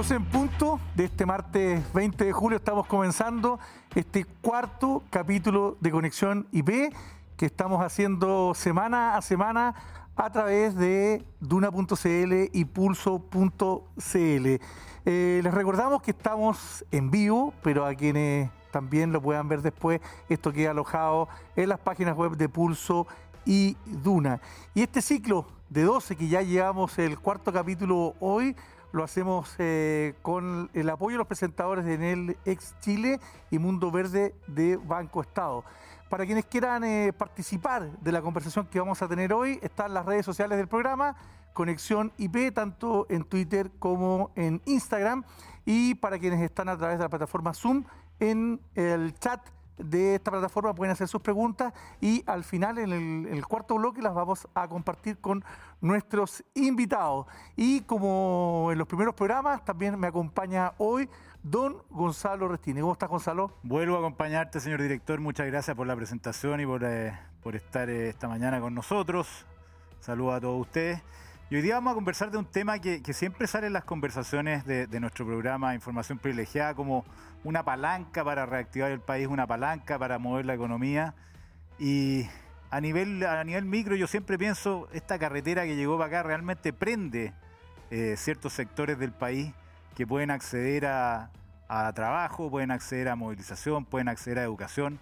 12 en punto de este martes 20 de julio estamos comenzando este cuarto capítulo de Conexión IP que estamos haciendo semana a semana a través de duna.cl y pulso.cl. Eh, les recordamos que estamos en vivo, pero a quienes también lo puedan ver después, esto queda alojado en las páginas web de Pulso y Duna. Y este ciclo de 12 que ya llevamos el cuarto capítulo hoy, lo hacemos eh, con el apoyo de los presentadores de Enel Ex Chile y Mundo Verde de Banco Estado. Para quienes quieran eh, participar de la conversación que vamos a tener hoy, están las redes sociales del programa, Conexión IP, tanto en Twitter como en Instagram. Y para quienes están a través de la plataforma Zoom, en el chat de esta plataforma pueden hacer sus preguntas y al final, en el, cuarto bloque, las vamos a compartir con nuestros invitados. Y como en los primeros programas, también me acompaña hoy don Gonzalo Restini. ¿Cómo estás, Gonzalo? Vuelvo a acompañarte, señor director. Muchas gracias por la presentación y por, eh, estar eh, esta mañana con nosotros. Saludos a todos ustedes. Y hoy día vamos a conversar de un tema que, siempre sale en las conversaciones de, nuestro programa Información Privilegiada como una palanca para reactivar el país, una palanca para mover la economía. Y a nivel, a nivel micro yo siempre pienso, esta carretera que llegó para acá realmente prende eh, ciertos sectores del país que pueden acceder a, trabajo, pueden acceder a movilización, pueden acceder a educación.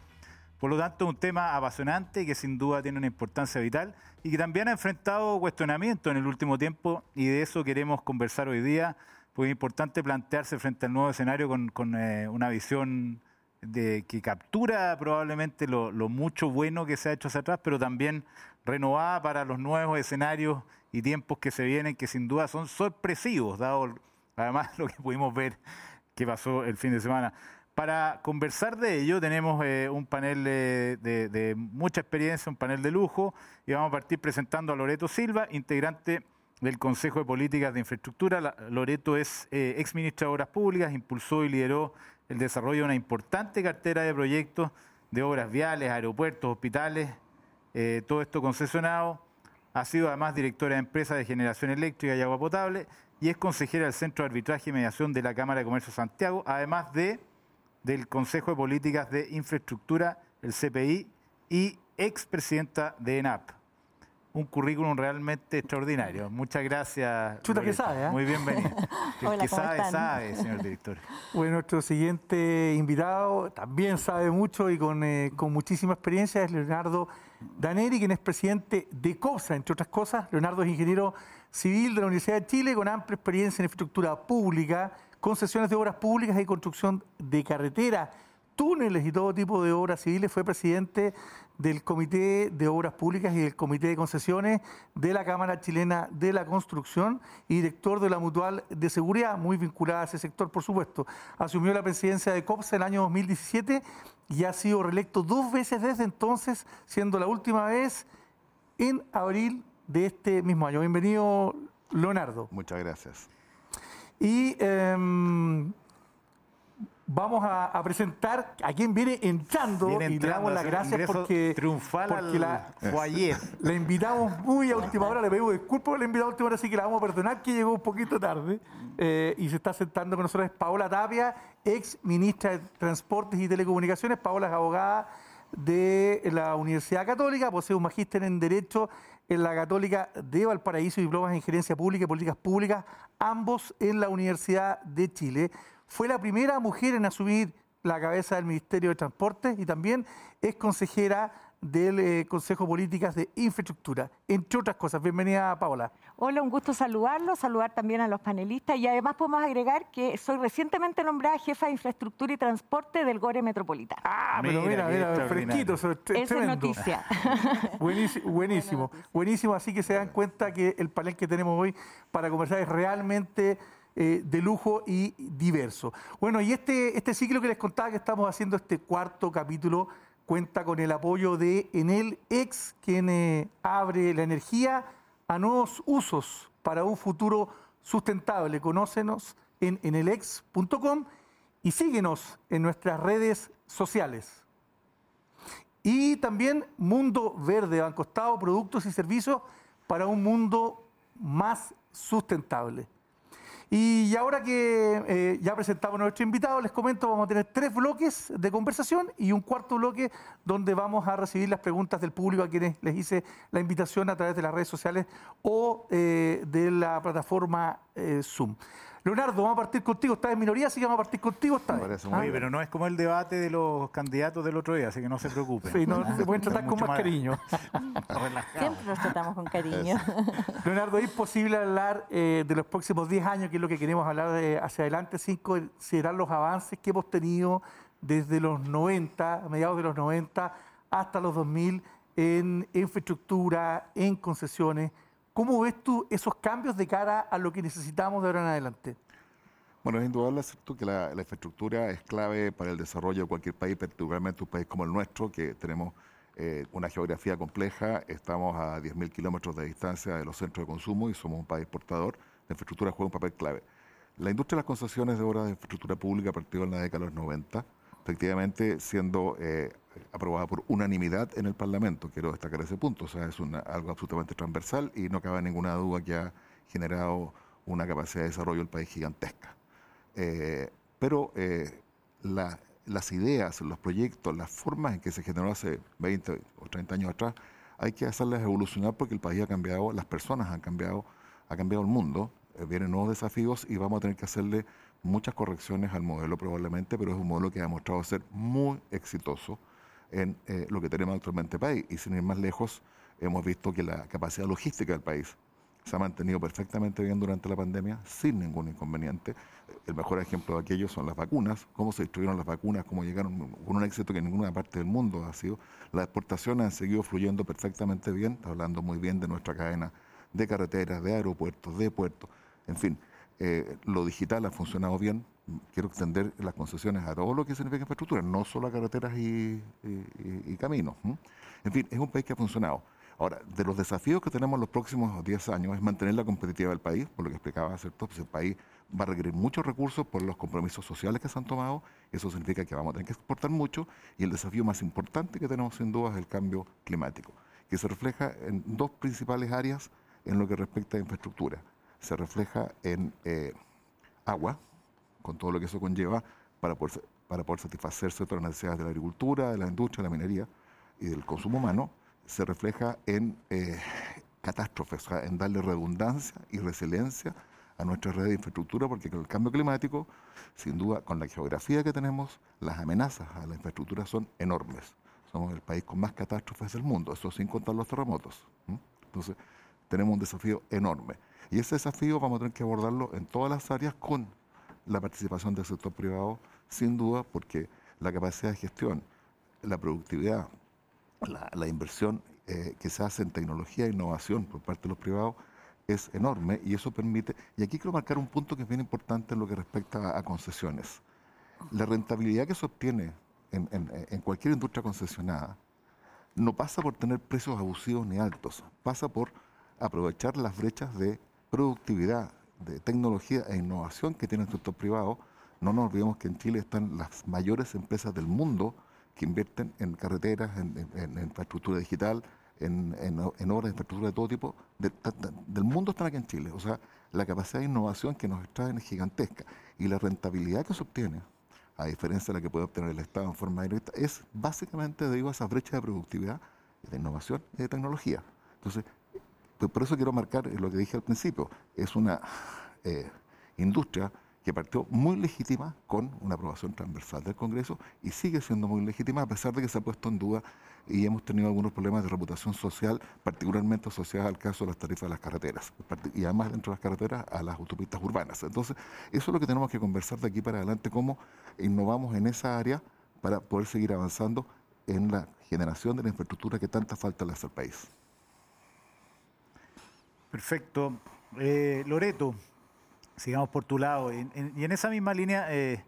Por lo tanto, un tema apasionante que sin duda tiene una importancia vital y que también ha enfrentado cuestionamientos en el último tiempo y de eso queremos conversar hoy día pues es importante plantearse frente al nuevo escenario con, eh, una visión de, que captura probablemente lo, mucho bueno que se ha hecho hacia atrás, pero también renovada para los nuevos escenarios y tiempos que se vienen, que sin duda son sorpresivos, dado además lo que pudimos ver que pasó el fin de semana. Para conversar de ello tenemos eh, un panel de, de, mucha experiencia, un panel de lujo, y vamos a partir presentando a Loreto Silva, integrante del Consejo de Políticas de Infraestructura. Loreto es eh, de Obras Públicas, impulsó y lideró el desarrollo de una importante cartera de proyectos de obras viales, aeropuertos, hospitales, eh, todo esto concesionado. Ha sido además directora de empresa de generación eléctrica y agua potable y es consejera del Centro de Arbitraje y Mediación de la Cámara de Comercio Santiago, además de del Consejo de Políticas de Infraestructura, el CPI, y expresidenta de ENAP un currículum realmente extraordinario. Muchas gracias. Chuta que sabe, ¿eh? Muy bienvenido. El que sabe, sabe, señor director. Bueno, nuestro siguiente invitado también sabe mucho y con, eh, con muchísima experiencia es Leonardo Daneri, quien es presidente de COSA, entre otras cosas. Leonardo es ingeniero civil de la Universidad de Chile con amplia experiencia en infraestructura pública, concesiones de obras públicas y construcción de carreteras túneles y todo tipo de obras civiles, fue presidente del Comité de Obras Públicas y del Comité de Concesiones de la Cámara Chilena de la Construcción y director de la Mutual de Seguridad, muy vinculada a ese sector, por supuesto. Asumió la presidencia de COPSA en el año 2017 y ha sido reelecto dos veces desde entonces, siendo la última vez en abril de este mismo año. Bienvenido, Leonardo. Muchas gracias. Y em, vamos a, presentar a quien viene entrando y le damos las gracias porque triunfal porque la, fue ayer. La invitamos muy a última hora, le pedimos disculpas por la invitamos a última hora, así que la vamos a perdonar que llegó un poquito tarde eh, y se está sentando con nosotros Paola Tapia, ex ministra de Transportes y Telecomunicaciones. Paola es abogada de la Universidad Católica, posee un magíster en Derecho en la Católica de Valparaíso diplomas en Gerencia Pública y Políticas Públicas, ambos en la Universidad de Chile. Fue la primera mujer en asumir la cabeza del Ministerio de Transporte y también es consejera del eh, Consejo de Políticas de Infraestructura, entre otras cosas. Bienvenida, Paola. Hola, un gusto saludarlo, saludar también a los panelistas y además podemos agregar que soy recientemente nombrada jefa de Infraestructura y Transporte del GORE Metropolitano. Ah, pero mira, mira, fresquito. Eso es noticia. buenísimo, buenísimo, buenísimo. Así que se dan cuenta que el panel que tenemos hoy para conversar es realmente eh, de lujo y diverso. Bueno, y este, este ciclo que les contaba que estamos haciendo, este cuarto capítulo, cuenta con el apoyo de Enel X, quien eh, abre la energía a nuevos usos para un futuro sustentable. Conócenos en enelex.com y síguenos en nuestras redes sociales. Y también Mundo Verde, Banco Estado, productos y servicios para un mundo más sustentable. Y ahora que eh, ya presentamos a nuestro invitado, les comento, vamos a tener tres bloques de conversación y un cuarto bloque donde vamos a recibir las preguntas del público a quienes les hice la invitación a través de las redes sociales o eh, de la plataforma eh, Zoom. Leonardo, vamos a partir contigo. Estás en minoría, así que vamos a partir contigo esta vez. ¿Ah? pero no es como el debate de los candidatos del otro día, así que no se preocupen. Sí, no, se pueden tratar con más, cariño. Siempre nos tratamos con cariño. Leonardo, ¿es posible hablar eh, de los próximos 10 años, que es lo que queremos hablar de hacia adelante, sin considerar los avances que hemos tenido desde los 90, a mediados de los 90, hasta los 2000, en infraestructura, en concesiones? ¿Cómo ves tú esos cambios de cara a lo que necesitamos de ahora en adelante? Bueno, es indudable cierto que la, infraestructura es clave para el desarrollo de cualquier país, particularmente un país como el nuestro, que tenemos eh, una geografía compleja, estamos a 10.000 kilómetros de distancia de los centros de consumo y somos un país portador. La infraestructura juega un papel clave. La industria de las concesiones de obras de infraestructura pública partió en la década de los 90, efectivamente siendo eh, aprobada por unanimidad en el Parlamento. Quiero destacar ese punto. O sea, es algo absolutamente transversal y no cabe ninguna duda que ha generado una capacidad de desarrollo del país gigantesca. Eh, pero eh, las ideas, los proyectos, las formas en que se generó hace 20 o 30 años atrás, hay que hacerlas evolucionar porque el país ha cambiado, las personas han cambiado, ha cambiado el mundo, eh, vienen nuevos desafíos y vamos a tener que hacerle muchas correcciones al modelo probablemente, pero es un modelo que ha demostrado ser muy exitoso en eh, lo que tenemos actualmente en el país. Y sin ir más lejos, hemos visto que la capacidad logística del país se ha mantenido perfectamente bien durante la pandemia, sin ningún inconveniente. El mejor ejemplo de aquello son las vacunas, cómo se distribuyeron las vacunas, cómo llegaron con un éxito que en ninguna parte del mundo ha sido. Las exportaciones han seguido fluyendo perfectamente bien, hablando muy bien de nuestra cadena de carreteras, de aeropuertos, de puertos, en fin. Eh, lo digital ha funcionado bien. Quiero extender las concesiones a todo lo que significa infraestructura, no solo a carreteras y, caminos. En fin, es un país que ha funcionado. Ahora, de los desafíos que tenemos los próximos 10 años es mantener la competitividad del país, por lo que explicaba, ¿cierto? Pues el país va a requerir muchos recursos por los compromisos sociales que se han tomado. Eso significa que vamos a tener que exportar mucho. Y el desafío más importante que tenemos, sin duda, es el cambio climático, que se refleja en dos principales áreas en lo que respecta a infraestructura se refleja en eh, agua, con todo lo que eso conlleva para poder, para poder satisfacerse todas las necesidades de la agricultura, de la industria, de la minería y del consumo humano, se refleja en eh, catástrofes, en darle redundancia y resiliencia a nuestra red de infraestructura, porque con el cambio climático, sin duda, con la geografía que tenemos, las amenazas a la infraestructura son enormes. Somos el país con más catástrofes del mundo, eso sin contar los terremotos. Entonces, tenemos un desafío enorme. Y ese desafío vamos a tener que abordarlo en todas las áreas con la participación del sector privado, sin duda, porque la capacidad de gestión, la productividad, la, inversión eh, que se hace en tecnología e innovación por parte de los privados es enorme y eso permite, y aquí quiero marcar un punto que es bien importante en lo que respecta a, concesiones. La rentabilidad que se obtiene en, en cualquier industria concesionada no pasa por tener precios abusivos ni altos, pasa por aprovechar las brechas de productividad, de tecnología e innovación que tiene el sector privado, no nos olvidemos que en Chile están las mayores empresas del mundo que invierten en carreteras, en, infraestructura digital, en, obras de infraestructura de todo tipo, del mundo están aquí en Chile. O sea, la capacidad de innovación que nos extraen es gigantesca. Y la rentabilidad que se obtiene, a diferencia de la que puede obtener el Estado en forma directa, es básicamente debido a esa brecha de productividad, de innovación y de tecnología. Entonces, por eso quiero marcar lo que dije al principio. Es una eh, industria que partió muy legítima con una aprobación transversal del Congreso y sigue siendo muy legítima a pesar de que se ha puesto en duda y hemos tenido algunos problemas de reputación social, particularmente asociados al caso de las tarifas de las carreteras y además dentro de las carreteras a las autopistas urbanas. Entonces, eso es lo que tenemos que conversar de aquí para adelante, cómo innovamos en esa área para poder seguir avanzando en la generación de la infraestructura que tanta falta le hace al país. Perfecto. Eh, Loreto, sigamos por tu lado. y en esa misma línea, eh,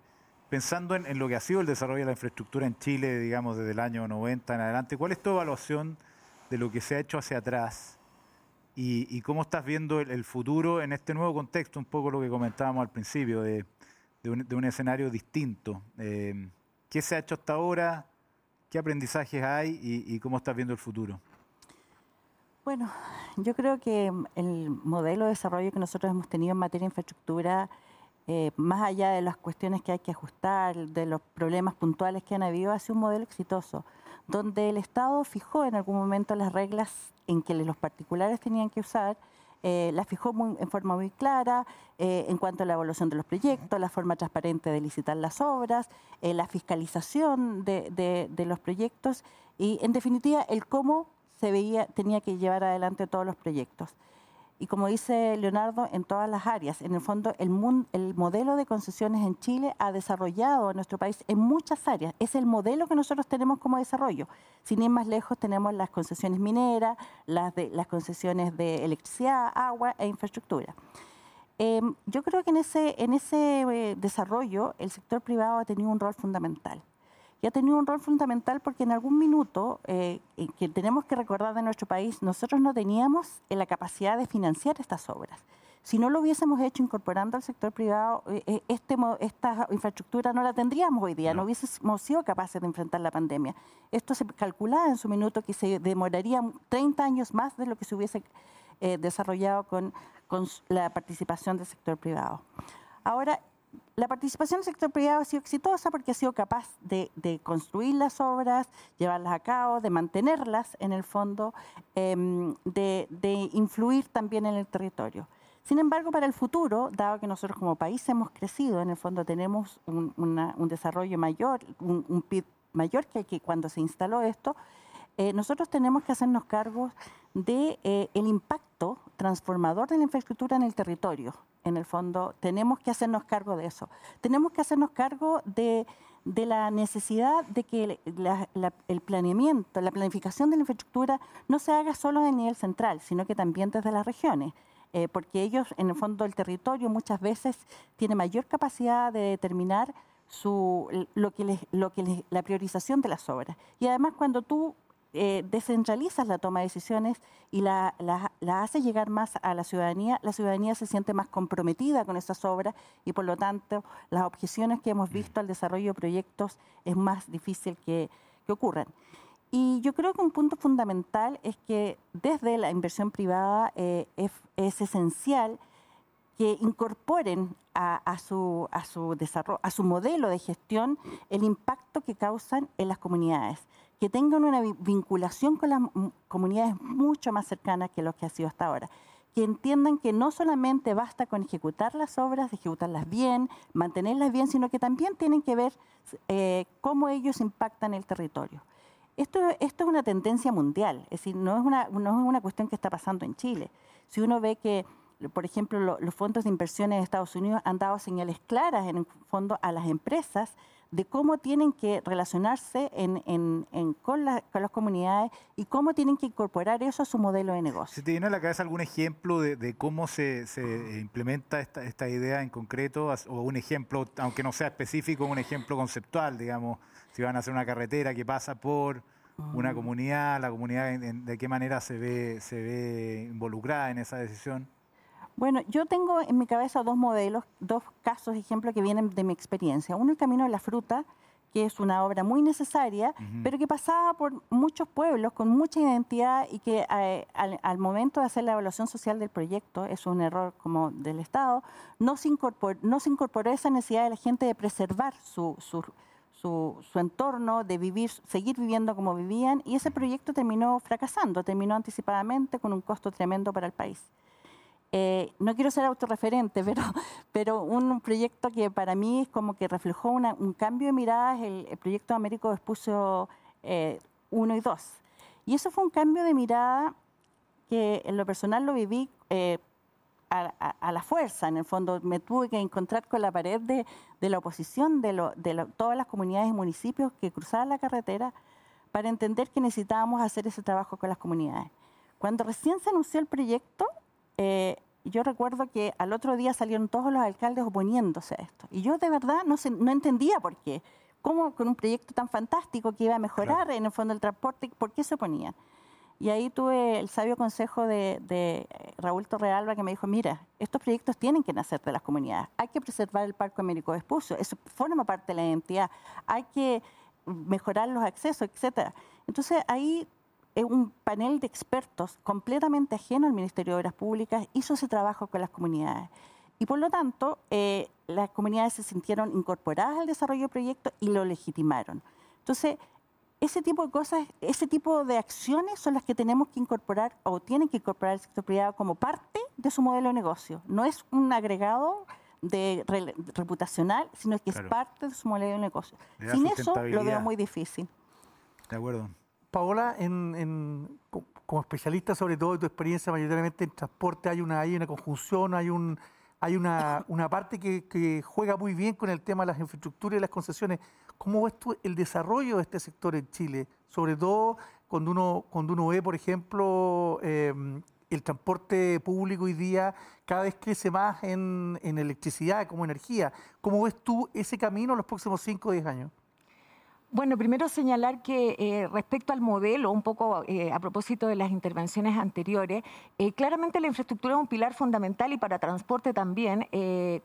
pensando en, lo que ha sido el desarrollo de la infraestructura en Chile, digamos, desde el año 90 en adelante, ¿cuál es tu evaluación de lo que se ha hecho hacia atrás? Y, cómo estás viendo el, futuro en este nuevo contexto, un poco lo que comentábamos al principio, de, un, escenario distinto. Eh, ¿Qué se ha hecho hasta ahora? ¿Qué aprendizajes hay y cómo estás viendo el futuro? Bueno, yo creo que el modelo de desarrollo que nosotros hemos tenido en materia de infraestructura, eh, más allá de las cuestiones que hay que ajustar, de los problemas puntuales que han habido, ha sido un modelo exitoso, donde el Estado fijó en algún momento las reglas en que los particulares tenían que usar eh, la fijó en forma muy clara eh, en cuanto a la evaluación de los proyectos, la forma transparente de licitar las obras, eh, la fiscalización de, de, los proyectos y, en definitiva, el cómo se veía, tenía que llevar adelante todos los proyectos y como dice Leonardo, en todas las áreas. En el fondo, el, el modelo de concesiones en Chile ha desarrollado a nuestro país en muchas áreas. Es el modelo que nosotros tenemos como desarrollo. Sin ir más lejos, tenemos las concesiones mineras, las, de, las concesiones de electricidad, agua e infraestructura. Em, yo creo que en ese, en ese eh, desarrollo el sector privado ha tenido un rol fundamental y ha tenido un rol fundamental porque en algún minuto eh, que tenemos que recordar de nuestro país, nosotros no teníamos la capacidad de financiar estas obras. Si no lo hubiésemos hecho incorporando al sector privado, eh, eh, este, esta infraestructura no la tendríamos hoy día, no. hubiésemos sido capaces de enfrentar la pandemia. Esto se calculaba en su minuto que se demoraría 30 años más de lo que se hubiese desarrollado con, con la participación del sector privado. Ahora, la participación del sector privado ha sido exitosa porque ha sido capaz de, construir las obras, llevarlas a cabo, de mantenerlas en el fondo, em, de, influir también en el territorio. Sin embargo, para el futuro, dado que nosotros como país hemos crecido, en el fondo tenemos un, desarrollo mayor, un, PIB mayor que, que cuando se instaló esto, eh, nosotros tenemos que hacernos cargo del de, eh, impacto transformador de la infraestructura en el territorio en el fondo, tenemos que hacernos cargo de eso. Tenemos que hacernos cargo de, la necesidad de que el planeamiento, la planificación de la infraestructura no se haga solo en nivel central, sino que también desde las regiones. Eh, porque ellos, en el fondo, el territorio muchas veces tiene mayor capacidad de determinar su, lo que lo que la priorización de las obras. Y además, cuando tú eh, descentralizas la toma de decisiones y la, la, haces llegar más a la ciudadanía, la ciudadanía se siente más comprometida con esas obras y por lo tanto las objeciones que hemos visto al desarrollo de proyectos es más difícil que, que ocurran. Y yo creo que un punto fundamental es que desde la inversión privada eh, es, es, esencial que incorporen a, su, a, su desarrollo, a su modelo de gestión el impacto que causan en las comunidades que tengan una vinculación con las comunidades mucho más cercanas que lo que ha sido hasta ahora. Que entiendan que no solamente basta con ejecutar las obras, ejecutarlas bien, mantenerlas bien, sino que también tienen que ver eh, cómo ellos impactan el territorio. Esto, es una tendencia mundial, es decir, no es, una, no es una cuestión que está pasando en Chile. Si uno ve que, por ejemplo, los fondos de inversión en Estados Unidos han dado señales claras en el fondo a las empresas de cómo tienen que relacionarse con, las comunidades y cómo tienen que incorporar eso a su modelo de negocio. ¿Se te viene a la cabeza algún ejemplo de, cómo se, implementa esta, idea en concreto? O un ejemplo, aunque no sea específico, un ejemplo conceptual, digamos, si van a hacer una carretera que pasa por una mm. comunidad, la comunidad de qué manera se ve, se ve involucrada en esa decisión. Bueno, yo tengo en mi cabeza dos modelos, dos casos, ejemplos que vienen de mi experiencia. Uno, el Camino de la Fruta, que es una obra muy necesaria, pero que pasaba por muchos pueblos con mucha identidad y que eh, al, momento de hacer la evaluación social del proyecto, es un error como del Estado, no se incorporó, no se incorporó esa necesidad de la gente de preservar su, su, su entorno, de vivir, seguir viviendo como vivían, y ese proyecto terminó fracasando, terminó anticipadamente con un costo tremendo para el país. Eh, no quiero ser autorreferente, pero, pero un proyecto que para mí es como que reflejó un cambio de miradas, el, el proyecto Américo Vespucio 1 eh, y 2. Y eso fue un cambio de mirada que en lo personal lo viví eh, a, la fuerza, en el fondo me tuve que encontrar con la pared de, de la oposición de, lo, de todas las comunidades y municipios que cruzaban la carretera para entender que necesitábamos hacer ese trabajo con las comunidades. Cuando recién se anunció el proyecto, eh, yo recuerdo que al otro día salieron todos los alcaldes oponiéndose a esto. Y yo de verdad no, no entendía por qué. ¿Cómo con un proyecto tan fantástico que iba a mejorar en el fondo del transporte, por qué se oponían? Y ahí tuve el sabio consejo de, Raúl Torrealba que me dijo, mira, estos proyectos tienen que nacer de las comunidades. Hay que preservar el Parque Américo Vespucio, eso forma parte de la identidad. Hay que mejorar los accesos, etcétera. Entonces ahí eh, un panel de expertos completamente ajeno al Ministerio de Obras Públicas hizo ese trabajo con las comunidades. Y por lo tanto, eh, las comunidades se sintieron incorporadas al desarrollo del proyecto y lo legitimaron. Entonces, ese tipo de cosas, ese tipo de acciones son las que tenemos que incorporar o tienen que incorporar el sector privado como parte de su modelo de negocio. No es un agregado de reputacional, sino que es parte de su modelo de negocio. Sin eso lo veo muy difícil. De acuerdo. Paola, como especialista sobre todo de tu experiencia mayoritariamente en transporte, hay una, hay una conjunción, hay un hay una, parte que, juega muy bien con el tema de las infraestructuras y las concesiones. ¿Cómo ves tú el desarrollo de este sector en Chile? Sobre todo cuando uno, cuando uno ve, por ejemplo, em, el transporte público hoy día cada vez crece más en, en electricidad como energía. ¿Cómo ves tú ese camino en los próximos 5 o 10 años? Bueno, primero señalar que eh, respecto al modelo, un poco eh, a propósito de las intervenciones anteriores, eh, claramente la infraestructura es un pilar fundamental y para transporte también,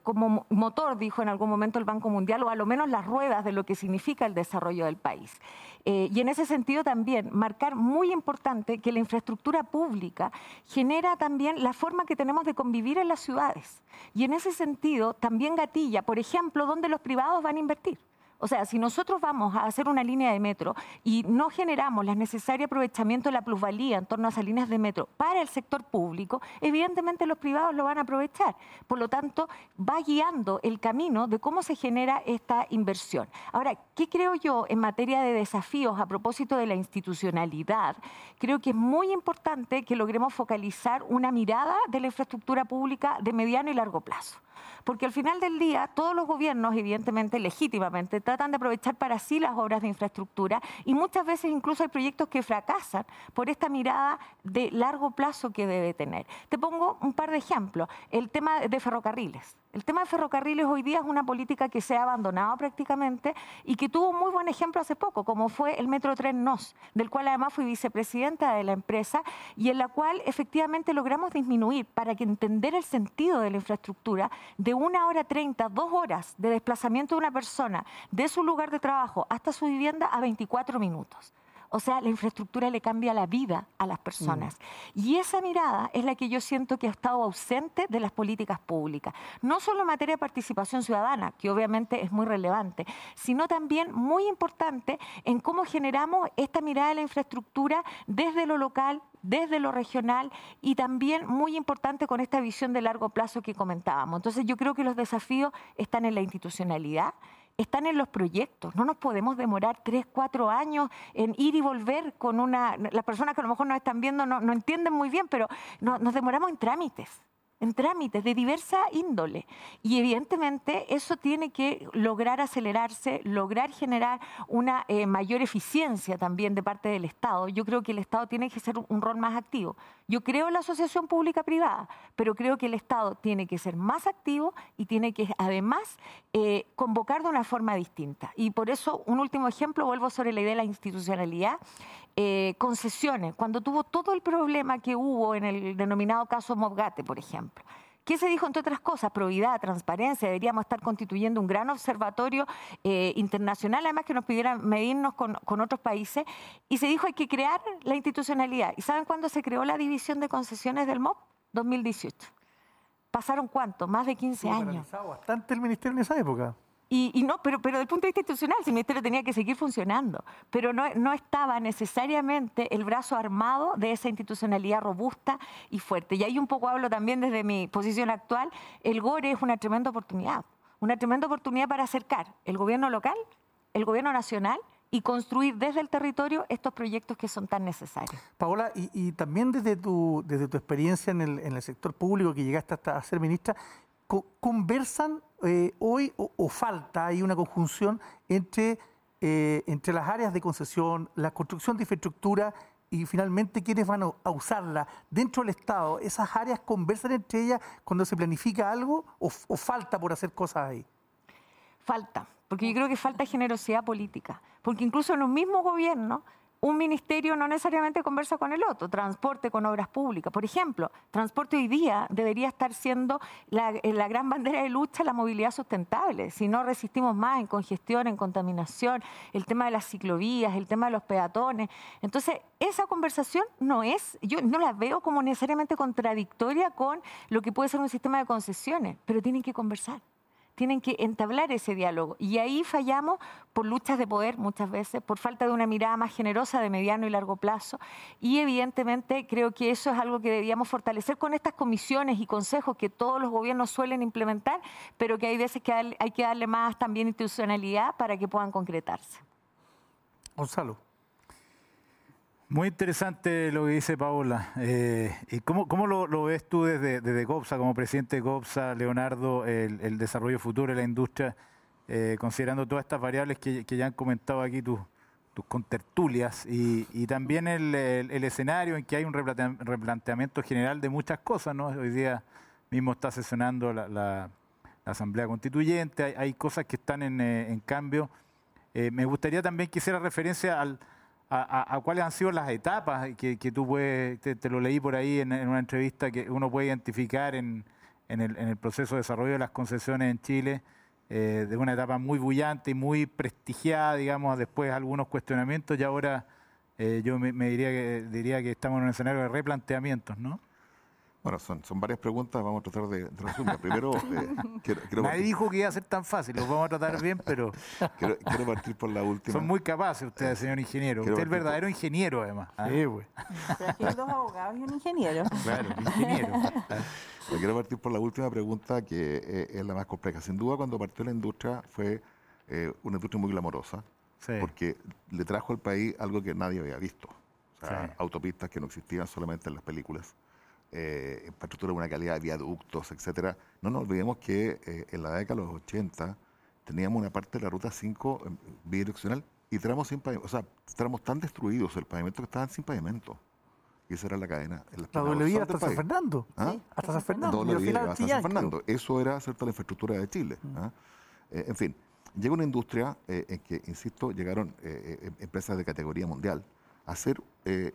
como motor, dijo en algún momento el Banco Mundial, o a lo menos las ruedas de lo que significa el desarrollo del país. y en ese sentido también, marcar muy importante que la infraestructura pública genera también la forma que tenemos de convivir en las ciudades. Y en ese sentido también gatilla, por ejemplo, dónde los privados van a invertir. O sea, si nosotros vamos a hacer una línea de metro y no generamos el necesario aprovechamiento de la plusvalía en torno a esas líneas de metro para el sector público, evidentemente los privados lo van a aprovechar. Por lo tanto, va guiando el camino de cómo se genera esta inversión. Ahora, ¿qué creo yo en materia de desafíos a propósito de la institucionalidad? Creo que es muy importante que logremos focalizar una mirada de la infraestructura pública de mediano y largo plazo porque al final del día todos los gobiernos, evidentemente, legítimamente, tratan de aprovechar para sí las obras de infraestructura y muchas veces incluso hay proyectos que fracasan por esta mirada de largo plazo que debe tener. Te pongo un par de ejemplos. El tema de ferrocarriles. El tema de ferrocarriles hoy día es una política que se ha abandonado prácticamente y que tuvo un muy buen ejemplo hace poco, como fue el Metro Tren NOS, del cual además fui vicepresidenta de la empresa y en la cual efectivamente logramos disminuir para que entender el sentido de la infraestructura de una hora treinta, dos horas de desplazamiento de una persona de su lugar de trabajo hasta su vivienda a 24 minutos. O sea, la infraestructura le cambia la vida a las personas. Mm. Y esa mirada es la que yo siento que ha estado ausente de las políticas públicas. No solo en materia de participación ciudadana, que obviamente es muy relevante, sino también muy importante en cómo generamos esta mirada de la infraestructura desde lo local, desde lo regional y también muy importante con esta visión de largo plazo que comentábamos. Entonces yo creo que los desafíos están en la institucionalidad, están en los proyectos. No nos podemos demorar tres, cuatro años en ir y volver con una... Las personas que a lo mejor nos están viendo no, entienden muy bien, pero nos demoramos en trámites en trámites de diversa índole. Y evidentemente eso tiene que lograr acelerarse, lograr generar una eh, mayor eficiencia también de parte del Estado. Yo creo que el Estado tiene que ser un rol más activo. Yo creo en la asociación pública-privada, pero creo que el Estado tiene que ser más activo y tiene que además eh, convocar de una forma distinta. Y por eso, un último ejemplo, vuelvo sobre la idea de la institucionalidad. Eh, concesiones, cuando tuvo todo el problema que hubo en el denominado caso Mobgate, por ejemplo. ¿Qué se dijo, entre otras cosas? Probidad, transparencia, deberíamos estar constituyendo un gran observatorio eh, internacional, además que nos pidieran medirnos con, otros países, y se dijo hay que crear la institucionalidad. ¿Y saben cuándo se creó la división de concesiones del MOP? 2018. ¿Pasaron cuánto? Más de 15 años. bastante el ministerio en esa época. Y, no, pero, pero desde el punto de vista institucional, el ministerio tenía que seguir funcionando, pero no, no estaba necesariamente el brazo armado de esa institucionalidad robusta y fuerte. Y ahí un poco hablo también desde mi posición actual, el GORE es una tremenda oportunidad, una tremenda oportunidad para acercar el gobierno local, el gobierno nacional y construir desde el territorio estos proyectos que son tan necesarios. Paola, y, también desde tu, desde tu experiencia en el, en el sector público que llegaste hasta a ser ministra, conversan eh, hoy o, falta hay una conjunción entre, eh, entre las áreas de concesión, la construcción de infraestructura y finalmente quienes van a, usarla dentro del Estado. ¿Esas áreas conversan entre ellas cuando se planifica algo o, o falta por hacer cosas ahí? Falta, porque yo creo que falta generosidad política, porque incluso en los mismos gobiernos un ministerio no necesariamente conversa con el otro, transporte con obras públicas. Por ejemplo, transporte hoy día debería estar siendo la, eh, la gran bandera de lucha la movilidad sustentable. Si no resistimos más en congestión, en contaminación, el tema de las ciclovías, el tema de los peatones. Entonces, esa conversación no es, yo no la veo como necesariamente contradictoria con lo que puede ser un sistema de concesiones, pero tienen que conversar tienen que entablar ese diálogo. Y ahí fallamos por luchas de poder muchas veces, por falta de una mirada más generosa de mediano y largo plazo. Y evidentemente creo que eso es algo que debíamos fortalecer con estas comisiones y consejos que todos los gobiernos suelen implementar, pero que hay veces que hay que darle más también institucionalidad para que puedan concretarse. Gonzalo. Muy interesante lo que dice Paola. Eh, ¿Y cómo, cómo lo, ves tú desde, desde GOPSA, como presidente de GOPSA, Leonardo, el, desarrollo futuro de la industria, eh, considerando todas estas variables que, ya han comentado aquí tus, tus contertulias y, y también el, escenario en que hay un replanteamiento general de muchas cosas? ¿no? Hoy día mismo está sesionando la, Asamblea Constituyente, hay, cosas que están en, eh, en cambio. me gustaría también que hiciera referencia al a, cuáles han sido las etapas que, tú puedes, te, lo leí por ahí en, una entrevista, que uno puede identificar en, el, proceso de desarrollo de las concesiones en Chile, eh, de una etapa muy bullante y muy prestigiada, digamos, después algunos cuestionamientos y ahora eh, yo me, diría, que, diría que estamos en un escenario de replanteamientos, ¿no? Bueno, son, son varias preguntas, vamos a tratar de, resumir. Primero, eh, quiero, Nadie dijo que iba a ser tan fácil, los vamos a tratar bien, pero... quiero, partir por la última. Son muy capaces ustedes, señor ingeniero. Usted es el verdadero ingeniero, además. ¿ah? Sí, güey. Hay dos abogados y un ingeniero. Claro, ingeniero. quiero partir por la última pregunta, que eh, es la más compleja. Sin duda, cuando partió la industria, fue eh, una industria muy glamorosa, porque le trajo al país algo que nadie había visto. O sea, autopistas que no existían solamente en las películas eh, infraestructura de una calidad, viaductos, etcétera. No nos olvidemos que eh, en la década de los 80 teníamos una parte de la ruta 5 eh, bidireccional y tramos sin pavimento, o sea, tramos tan destruidos el pavimento que estaban sin pavimento. Y esa era la cadena. la doble vía hasta San Fernando. ¿Ah? Hasta San Fernando. Doble vía hasta San Fernando. Eso era cierta la infraestructura de Chile. Mm. ¿ah? Eh, en fin, llega una industria en que, insisto, llegaron em, empresas de categoría mundial a hacer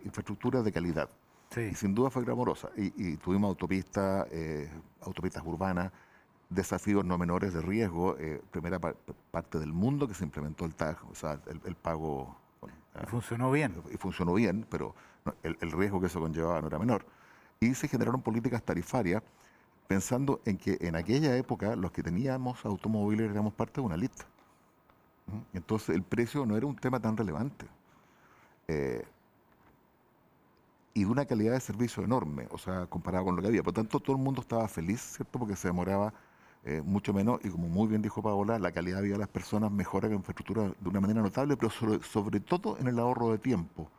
infraestructura de calidad. Y sin duda fue glamorosa. Y, tuvimos autopistas, eh, autopistas urbanas, desafíos no menores de riesgo. Eh, primera parte del mundo que se implementó el TAG, o sea, el, pago. y funcionó bien. Y funcionó bien, pero el, riesgo que eso conllevaba no era menor. Y se generaron políticas tarifarias pensando en que en aquella época los que teníamos automóviles éramos parte de una lista. Entonces el precio no era un tema tan relevante. Eh, y de una calidad de servicio enorme, o sea, comparado con lo que había. Por tanto, todo el mundo estaba feliz, ¿cierto? Porque se demoraba eh, mucho menos y como muy bien dijo Paola, la calidad de vida de las personas mejora la infraestructura de una manera notable, pero sobre, todo en el ahorro de tiempo.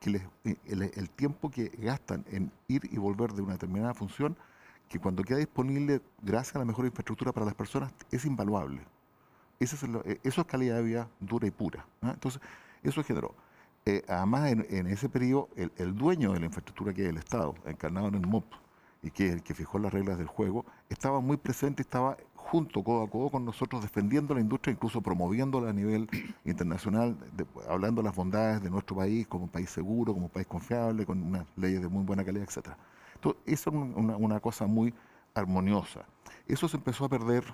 Que eh, el, tiempo que gastan en ir y volver de una determinada función, que cuando queda disponible gracias a la mejor infraestructura para las personas, es invaluable. Eso es, eh, eso es calidad de vida dura y pura. Entonces, eso generó. Eh, además, en, ese periodo, el, dueño de la infraestructura, que es el Estado, encarnado en el MOP, y que es el que fijó las reglas del juego, estaba muy presente, estaba junto, codo a codo con nosotros, defendiendo la industria, incluso promoviéndola a nivel internacional, hablando de las bondades de nuestro país como un país seguro, como un país confiable, con unas leyes de muy buena calidad, etc. Entonces, eso es una, cosa muy armoniosa. Eso se empezó a perder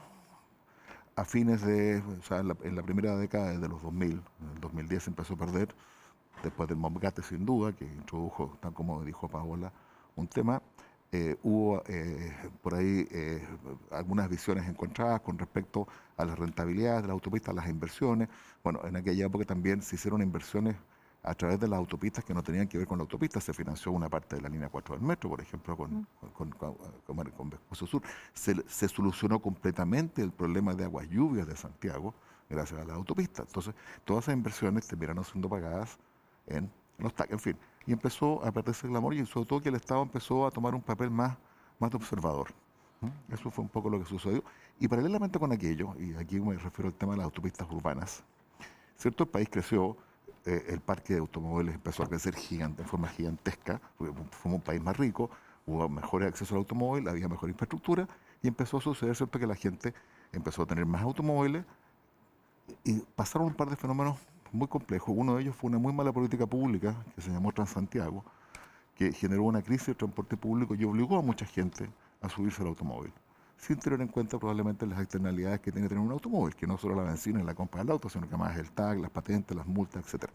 a fines de, o sea, en la, en la primera década de los 2000, en el 2010 se empezó a perder después del Momgate sin duda, que introdujo, tal como dijo Paola, un tema. Eh, hubo eh, por ahí eh, algunas visiones encontradas con respecto a las rentabilidades de la autopista, las inversiones. Bueno, en aquella época también se hicieron inversiones a través de las autopistas que no tenían que ver con la autopista. Se financió una parte de la línea 4 del metro, por ejemplo, con, mm. con, con, Sur. Se, se, solucionó completamente el problema de aguas lluvias de Santiago gracias a la autopista. Entonces, todas esas inversiones terminaron siendo pagadas en los TAC, en fin. Y empezó a perderse el glamour y sobre todo que el Estado empezó a tomar un papel más, más de observador. Eso fue un poco lo que sucedió. Y paralelamente con aquello, y aquí me refiero al tema de las autopistas urbanas, ¿cierto? El país creció, eh, el parque de automóviles empezó a crecer gigante, en forma gigantesca, fue un país más rico, hubo mejor acceso al automóvil, había mejor infraestructura, y empezó a suceder, ¿cierto?, que la gente empezó a tener más automóviles, y pasaron un par de fenómenos muy complejos. Uno de ellos fue una muy mala política pública que se llamó Transantiago, que generó una crisis de transporte público y obligó a mucha gente a subirse al automóvil, sin tener en cuenta probablemente las externalidades que tiene tener un automóvil, que no solo la benzina y la compra del auto, sino que además el tag, las patentes, las multas, etcétera.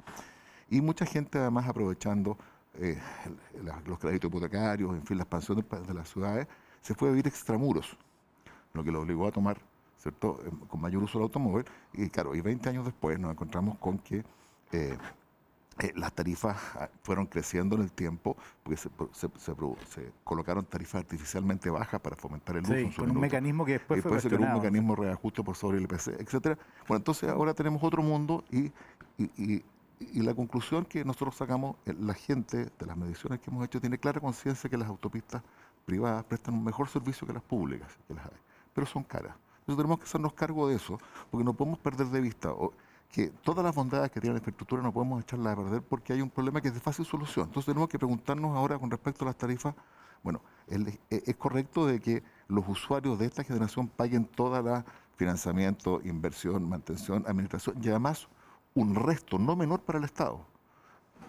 Y mucha gente además aprovechando eh, los créditos hipotecarios, en fin, la expansión de, las ciudades, se fue a vivir extramuros, lo que lo obligó a tomar ¿cierto? Em, con mayor uso del automóvil. Y claro, y 20 años después nos encontramos con que eh, eh, las tarifas ah, fueron creciendo en el tiempo, porque se, colocaron tarifas artificialmente bajas para fomentar el uso. con un mecanismo que después, después se creó un mecanismo de reajuste por sobre el IPC, etcétera. Bueno, entonces ahora tenemos otro mundo y, y y la conclusión que nosotros sacamos, eh, la gente de las mediciones que hemos hecho tiene clara conciencia que las autopistas privadas prestan un mejor servicio que las públicas, que las hay, pero son caras. Entonces tenemos que hacernos cargo de eso, porque no podemos perder de vista que todas las bondades que tiene la infraestructura no podemos echarlas a perder porque hay un problema que es de fácil solución. Entonces tenemos que preguntarnos ahora con respecto a las tarifas, bueno, ¿es correcto de que los usuarios de esta generación paguen toda la financiamiento, inversión, mantención, administración y además un resto no menor para el Estado.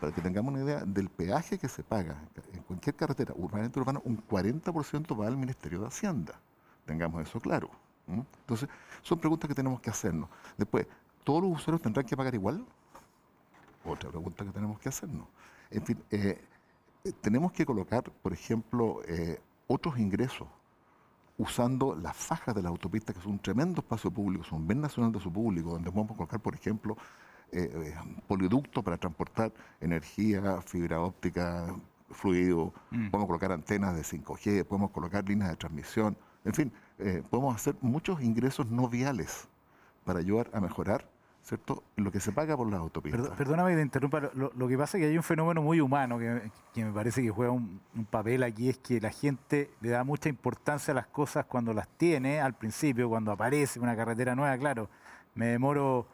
Para que tengamos una idea del peaje que se paga en cualquier carretera urbanamente urbana, un 40% va al Ministerio de Hacienda. Tengamos eso claro. Entonces, son preguntas que tenemos que hacernos. Después, ¿todos los usuarios tendrán que pagar igual? Otra pregunta que tenemos que hacernos. En fin, eh, eh, tenemos que colocar, por ejemplo, eh, otros ingresos usando las fajas de la autopista, que es un tremendo espacio público, es un bien nacional de su público, donde podemos colocar, por ejemplo, eh, eh, poliducto para transportar energía, fibra óptica, fluido, mm. podemos colocar antenas de 5G, podemos colocar líneas de transmisión, en fin, eh, podemos hacer muchos ingresos no viales para ayudar a mejorar ¿cierto? Lo que se paga por las autopistas. perdóname de interrumpir, lo, que pasa es que hay un fenómeno muy humano que, me parece que juega un, papel aquí, es que la gente le da mucha importancia a las cosas cuando las tiene, al principio, cuando aparece una carretera nueva, claro, me demoro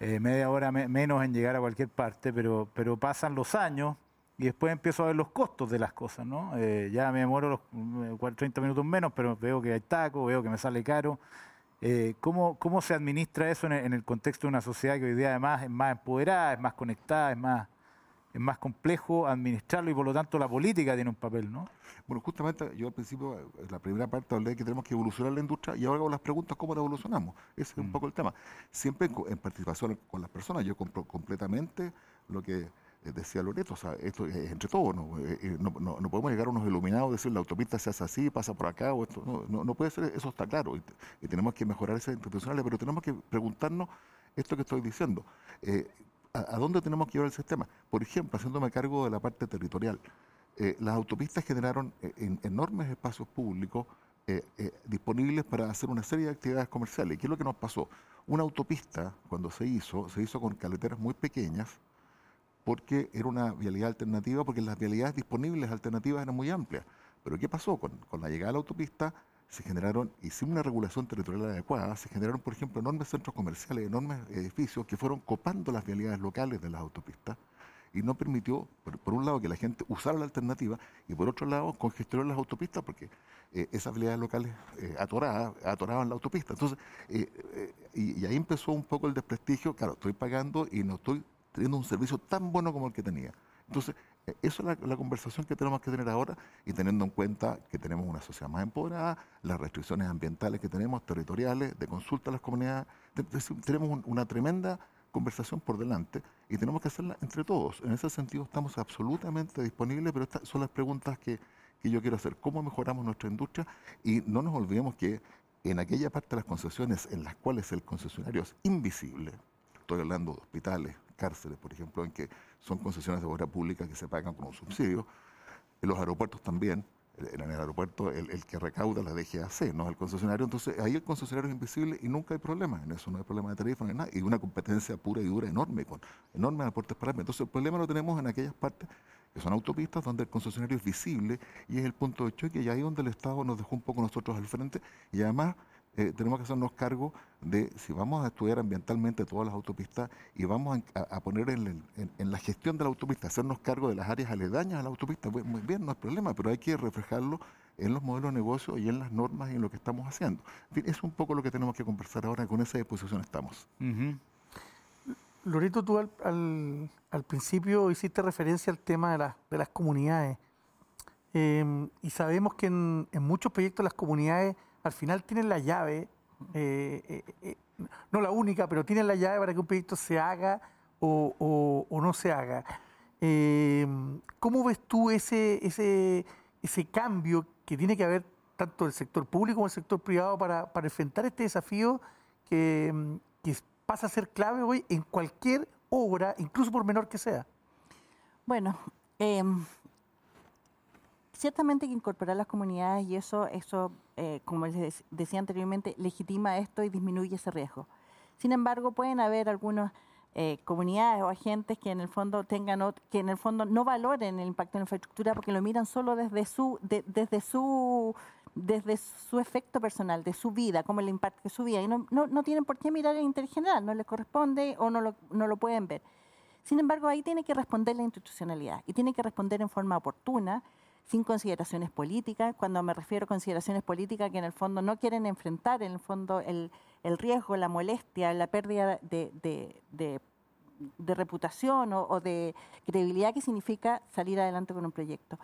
eh, media hora menos en llegar a cualquier parte, pero, pero pasan los años y después empiezo a ver los costos de las cosas, ¿no? Eh, ya me demoro los 30 minutos menos, pero veo que hay taco, veo que me sale caro. Eh, ¿cómo, ¿Cómo se administra eso en el, contexto de una sociedad que hoy día además es más empoderada, es más conectada, es más, es más complejo administrarlo y por lo tanto la política tiene un papel, ¿no? Bueno, justamente yo al principio, en la primera parte hablé de que tenemos que evolucionar la industria y ahora hago las preguntas cómo la evolucionamos. Ese es un mm. poco el tema. Siempre en participación con las personas, yo compro completamente lo que eh, decía Loreto, o sea, esto es entre todos, eh, eh, ¿no? No, no, podemos llegar a unos iluminados, decir la autopista se hace así, pasa por acá, o esto, no, no, puede ser, eso está claro, y, tenemos que mejorar esas institucionales, pero tenemos que preguntarnos esto que estoy diciendo, ¿a, dónde tenemos que llevar el sistema? Por ejemplo, haciéndome cargo de la parte territorial, las autopistas generaron enormes espacios públicos disponibles para hacer una serie de actividades comerciales. ¿Qué es lo que nos pasó? Una autopista, cuando se hizo, se hizo con caleteras muy pequeñas, porque era una vialidad alternativa, porque las vialidades disponibles alternativas eran muy amplias. Pero ¿qué pasó? Con, la llegada a la autopista se generaron, y sin una regulación territorial adecuada, se generaron, por ejemplo, enormes centros comerciales, enormes edificios que fueron copando las vialidades locales de las autopistas y no permitió, por, un lado, que la gente usara la alternativa y por otro lado, congestionó las autopistas porque eh, esas vialidades locales eh, atoradas, atoraban la autopista. Entonces, eh, y, y, ahí empezó un poco el desprestigio, claro, estoy pagando y no estoy teniendo un servicio tan bueno como el que tenía. Entonces, eh, eso es la, conversación que tenemos que tener ahora y teniendo en cuenta que tenemos una sociedad más empoderada, las restricciones ambientales que tenemos, territoriales, de consulta a las comunidades, tenemos una tremenda conversación por delante y tenemos que hacerla entre todos. En ese sentido estamos absolutamente disponibles, pero estas son las preguntas que yo quiero hacer. ¿Cómo mejoramos nuestra industria? Y no nos olvidemos que en aquella parte de las concesiones en las cuales el concesionario es invisible, estoy hablando de hospitales, cárceles, por ejemplo, en que son concesiones de obra pública que se pagan con un subsidio. En los aeropuertos también, en el aeropuerto el, que recauda la DGAC, no el concesionario. Entonces ahí el concesionario es invisible y nunca hay problema. En eso no hay problema de tarifa, ni nada. Y una competencia pura y dura enorme, con enormes aportes para Entonces el problema lo tenemos en aquellas partes que son autopistas donde el concesionario es visible y es el punto de choque y ahí donde el Estado nos dejó un poco nosotros al frente y además eh, tenemos que hacernos cargo de si vamos a estudiar ambientalmente todas las autopistas y vamos a, poner en, la gestión de la autopista, hacernos cargo de las áreas aledañas a la autopista, pues, muy bien, no hay problema, pero hay que reflejarlo en los modelos de negocio y en las normas y en lo que estamos haciendo. En fin, es un poco lo que tenemos que conversar ahora, con esa disposición estamos. Loreto, tú al, al, principio hiciste referencia al tema de, de las comunidades. Em, y sabemos que en, en, muchos proyectos las comunidades al final tienen la llave, eh, eh, eh, no la única, pero tienen la llave para que un proyecto se haga o, no se haga. Em, ¿Cómo ves tú ese, ese, ese cambio que tiene que haber tanto el sector público como el sector privado para, para enfrentar este desafío que, em, que pasa a ser clave hoy en cualquier obra, incluso por menor que sea? Bueno, eh, ciertamente hay que incorporar las comunidades y eso, eso eh, como les decía anteriormente, legitima esto y disminuye ese riesgo. Sin embargo, pueden haber algunas eh, comunidades o agentes que en el fondo tengan que en el fondo no valoren el impacto en la infraestructura porque lo miran solo desde su desde su desde su efecto personal, de su vida, cómo le impacta su vida. Y no, no, no, tienen por qué mirar el interés general, no les corresponde o no lo, no lo pueden ver. Sin embargo, ahí tiene que responder la institucionalidad y tiene que responder en forma oportuna sin consideraciones políticas. Cuando me refiero a consideraciones políticas, que en el fondo no quieren enfrentar, en el fondo, el, riesgo, la molestia, la pérdida de, de, de, reputación o, de credibilidad que significa salir adelante con un proyecto.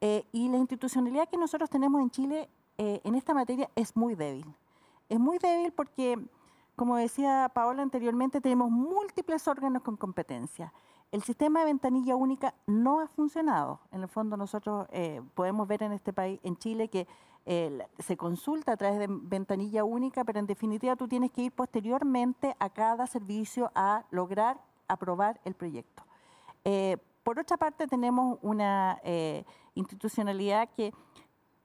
Eh, y la institucionalidad que nosotros tenemos en Chile eh, en esta materia es muy débil. Es muy débil porque, como decía Paola anteriormente, tenemos múltiples órganos con competencia el sistema de ventanilla única no ha funcionado. En el fondo nosotros eh, podemos ver en este país, en Chile, que eh, se consulta a través de ventanilla única, pero en definitiva tú tienes que ir posteriormente a cada servicio a lograr aprobar el proyecto. Eh, por otra parte, tenemos una institucionalidad que,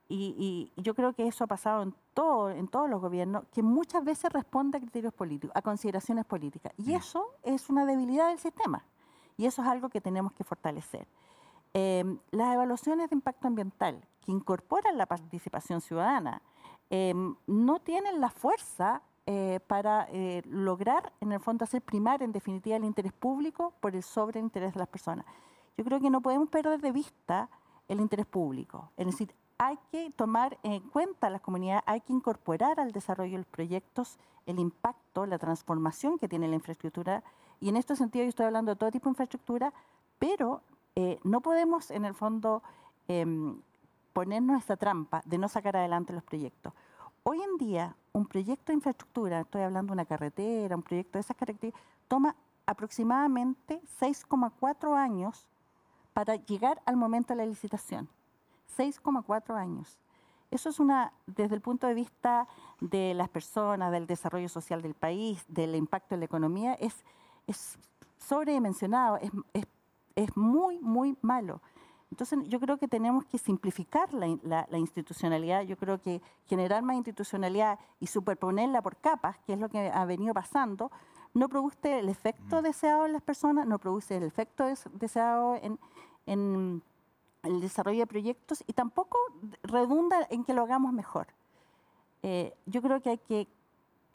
y, y, yo creo que eso ha pasado en, todo, en todos los gobiernos, que muchas veces responde a criterios políticos, a consideraciones políticas. Y mm. eso es una debilidad del sistema. Y eso es algo que tenemos que fortalecer. Em, las evaluaciones de impacto ambiental que incorporan la participación ciudadana em, no tienen la fuerza eh, para eh, lograr, en el fondo, hacer primar, en definitiva, el interés público por el sobreinterés de las personas. Yo creo que no podemos perder de vista el interés público. Es decir, hay que tomar en cuenta las comunidades, hay que incorporar al desarrollo de los proyectos el impacto, la transformación que tiene la infraestructura y en este sentido yo estoy hablando de todo tipo de infraestructura, pero eh, no podemos en el fondo em, ponernos esta trampa de no sacar adelante los proyectos. Hoy en día, un proyecto de infraestructura, estoy hablando de una carretera, un proyecto de esas características, toma aproximadamente 6,4 años para llegar al momento de la licitación. 6,4 años. Eso es una, desde el punto de vista de las personas, del desarrollo social del país, del impacto en la economía, es es sobredimensionado, es, es, es muy, muy malo. Entonces yo creo que tenemos que simplificar la, la, institucionalidad, yo creo que generar más institucionalidad y superponerla por capas, que es lo que ha venido pasando, no produce el efecto mm. deseado en las personas, no produce el efecto deseado en, en el desarrollo de proyectos y tampoco redunda en que lo hagamos mejor. Eh, yo creo que hay que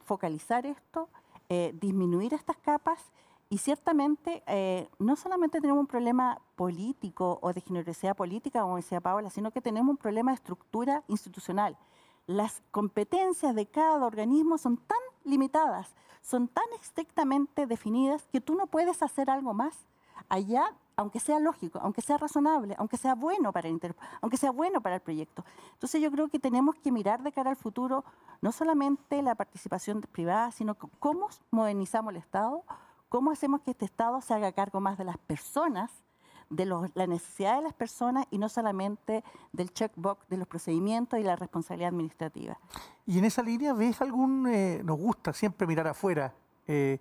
focalizar esto, eh, disminuir estas capas y ciertamente eh, no solamente tenemos un problema político o de generosidad política, como decía Paola, sino que tenemos un problema de estructura institucional. Las competencias de cada organismo son tan limitadas, son tan estrictamente definidas que tú no puedes hacer algo más allá, aunque sea lógico, aunque sea razonable, aunque sea bueno para el aunque sea bueno para el proyecto. Entonces yo creo que tenemos que mirar de cara al futuro no solamente la participación privada, sino cómo modernizamos el Estado, cómo hacemos que este Estado se haga cargo más de las personas, de la necesidad de las personas y no solamente del checkbox de los procedimientos y la responsabilidad administrativa. Y en esa línea, ¿ves algún, eh, nos gusta siempre mirar afuera, eh,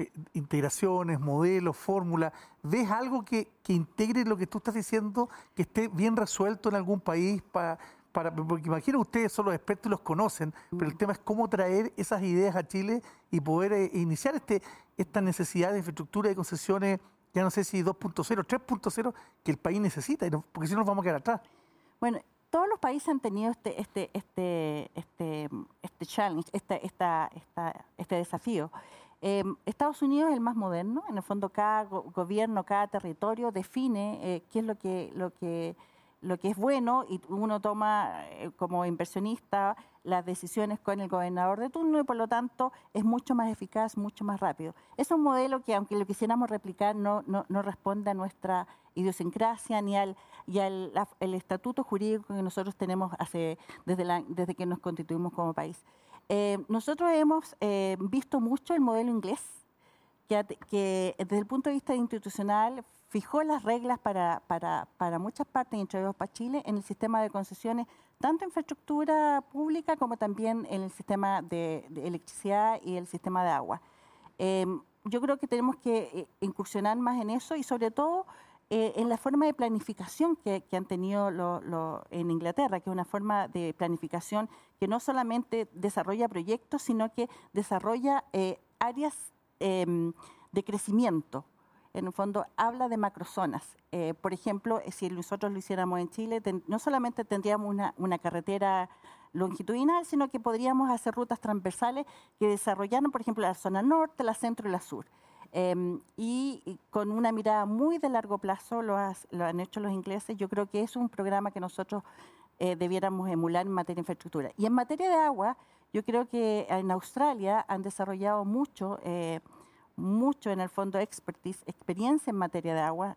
eh, integraciones, modelos, fórmulas. ¿Ves algo que, integre lo que tú estás diciendo, que esté bien resuelto en algún país? Para, para, porque imagino ustedes son los expertos y los conocen, pero el tema es cómo traer esas ideas a Chile y poder eh, iniciar este, esta necesidad de infraestructura y concesiones, ya no sé si 2.0, 3.0, que el país necesita, porque si no nos vamos a quedar atrás. Bueno, todos los países han tenido este, este, este, este, este challenge, este, esta, esta, este desafío. Em, Estados Unidos es el más moderno, en el fondo cada gobierno, cada territorio define eh, qué es lo que, lo que lo que es bueno y uno toma eh, como inversionista las decisiones con el gobernador de turno y por lo tanto es mucho más eficaz, mucho más rápido. Es un modelo que aunque lo quisiéramos replicar no, no, no responde a nuestra idiosincrasia ni al, y al el estatuto jurídico que nosotros tenemos desde, desde que nos constituimos como país. Eh, nosotros hemos eh, visto mucho el modelo inglés, que, desde el punto de vista institucional fijó las reglas para, muchas partes, entre ellos para Chile, en el sistema de concesiones, tanto infraestructura pública como también en el sistema de, electricidad y el sistema de agua. Em, yo creo que tenemos que eh, incursionar más en eso y sobre todo eh, en la forma de planificación que, han tenido lo, en Inglaterra, que es una forma de planificación que no solamente desarrolla proyectos, sino que desarrolla eh, áreas em, de crecimiento en el fondo habla de macrozonas. Eh, por ejemplo, eh, si nosotros lo hiciéramos en Chile, no solamente tendríamos una, una, carretera longitudinal, sino que podríamos hacer rutas transversales que desarrollaran, por ejemplo, la zona norte, la centro y la sur. Em, y, con una mirada muy de largo plazo lo, lo, han hecho los ingleses. Yo creo que es un programa que nosotros eh, debiéramos emular en materia de infraestructura. Y en materia de agua, yo creo que en Australia han desarrollado mucho mucho en el fondo expertise, experiencia en materia de agua.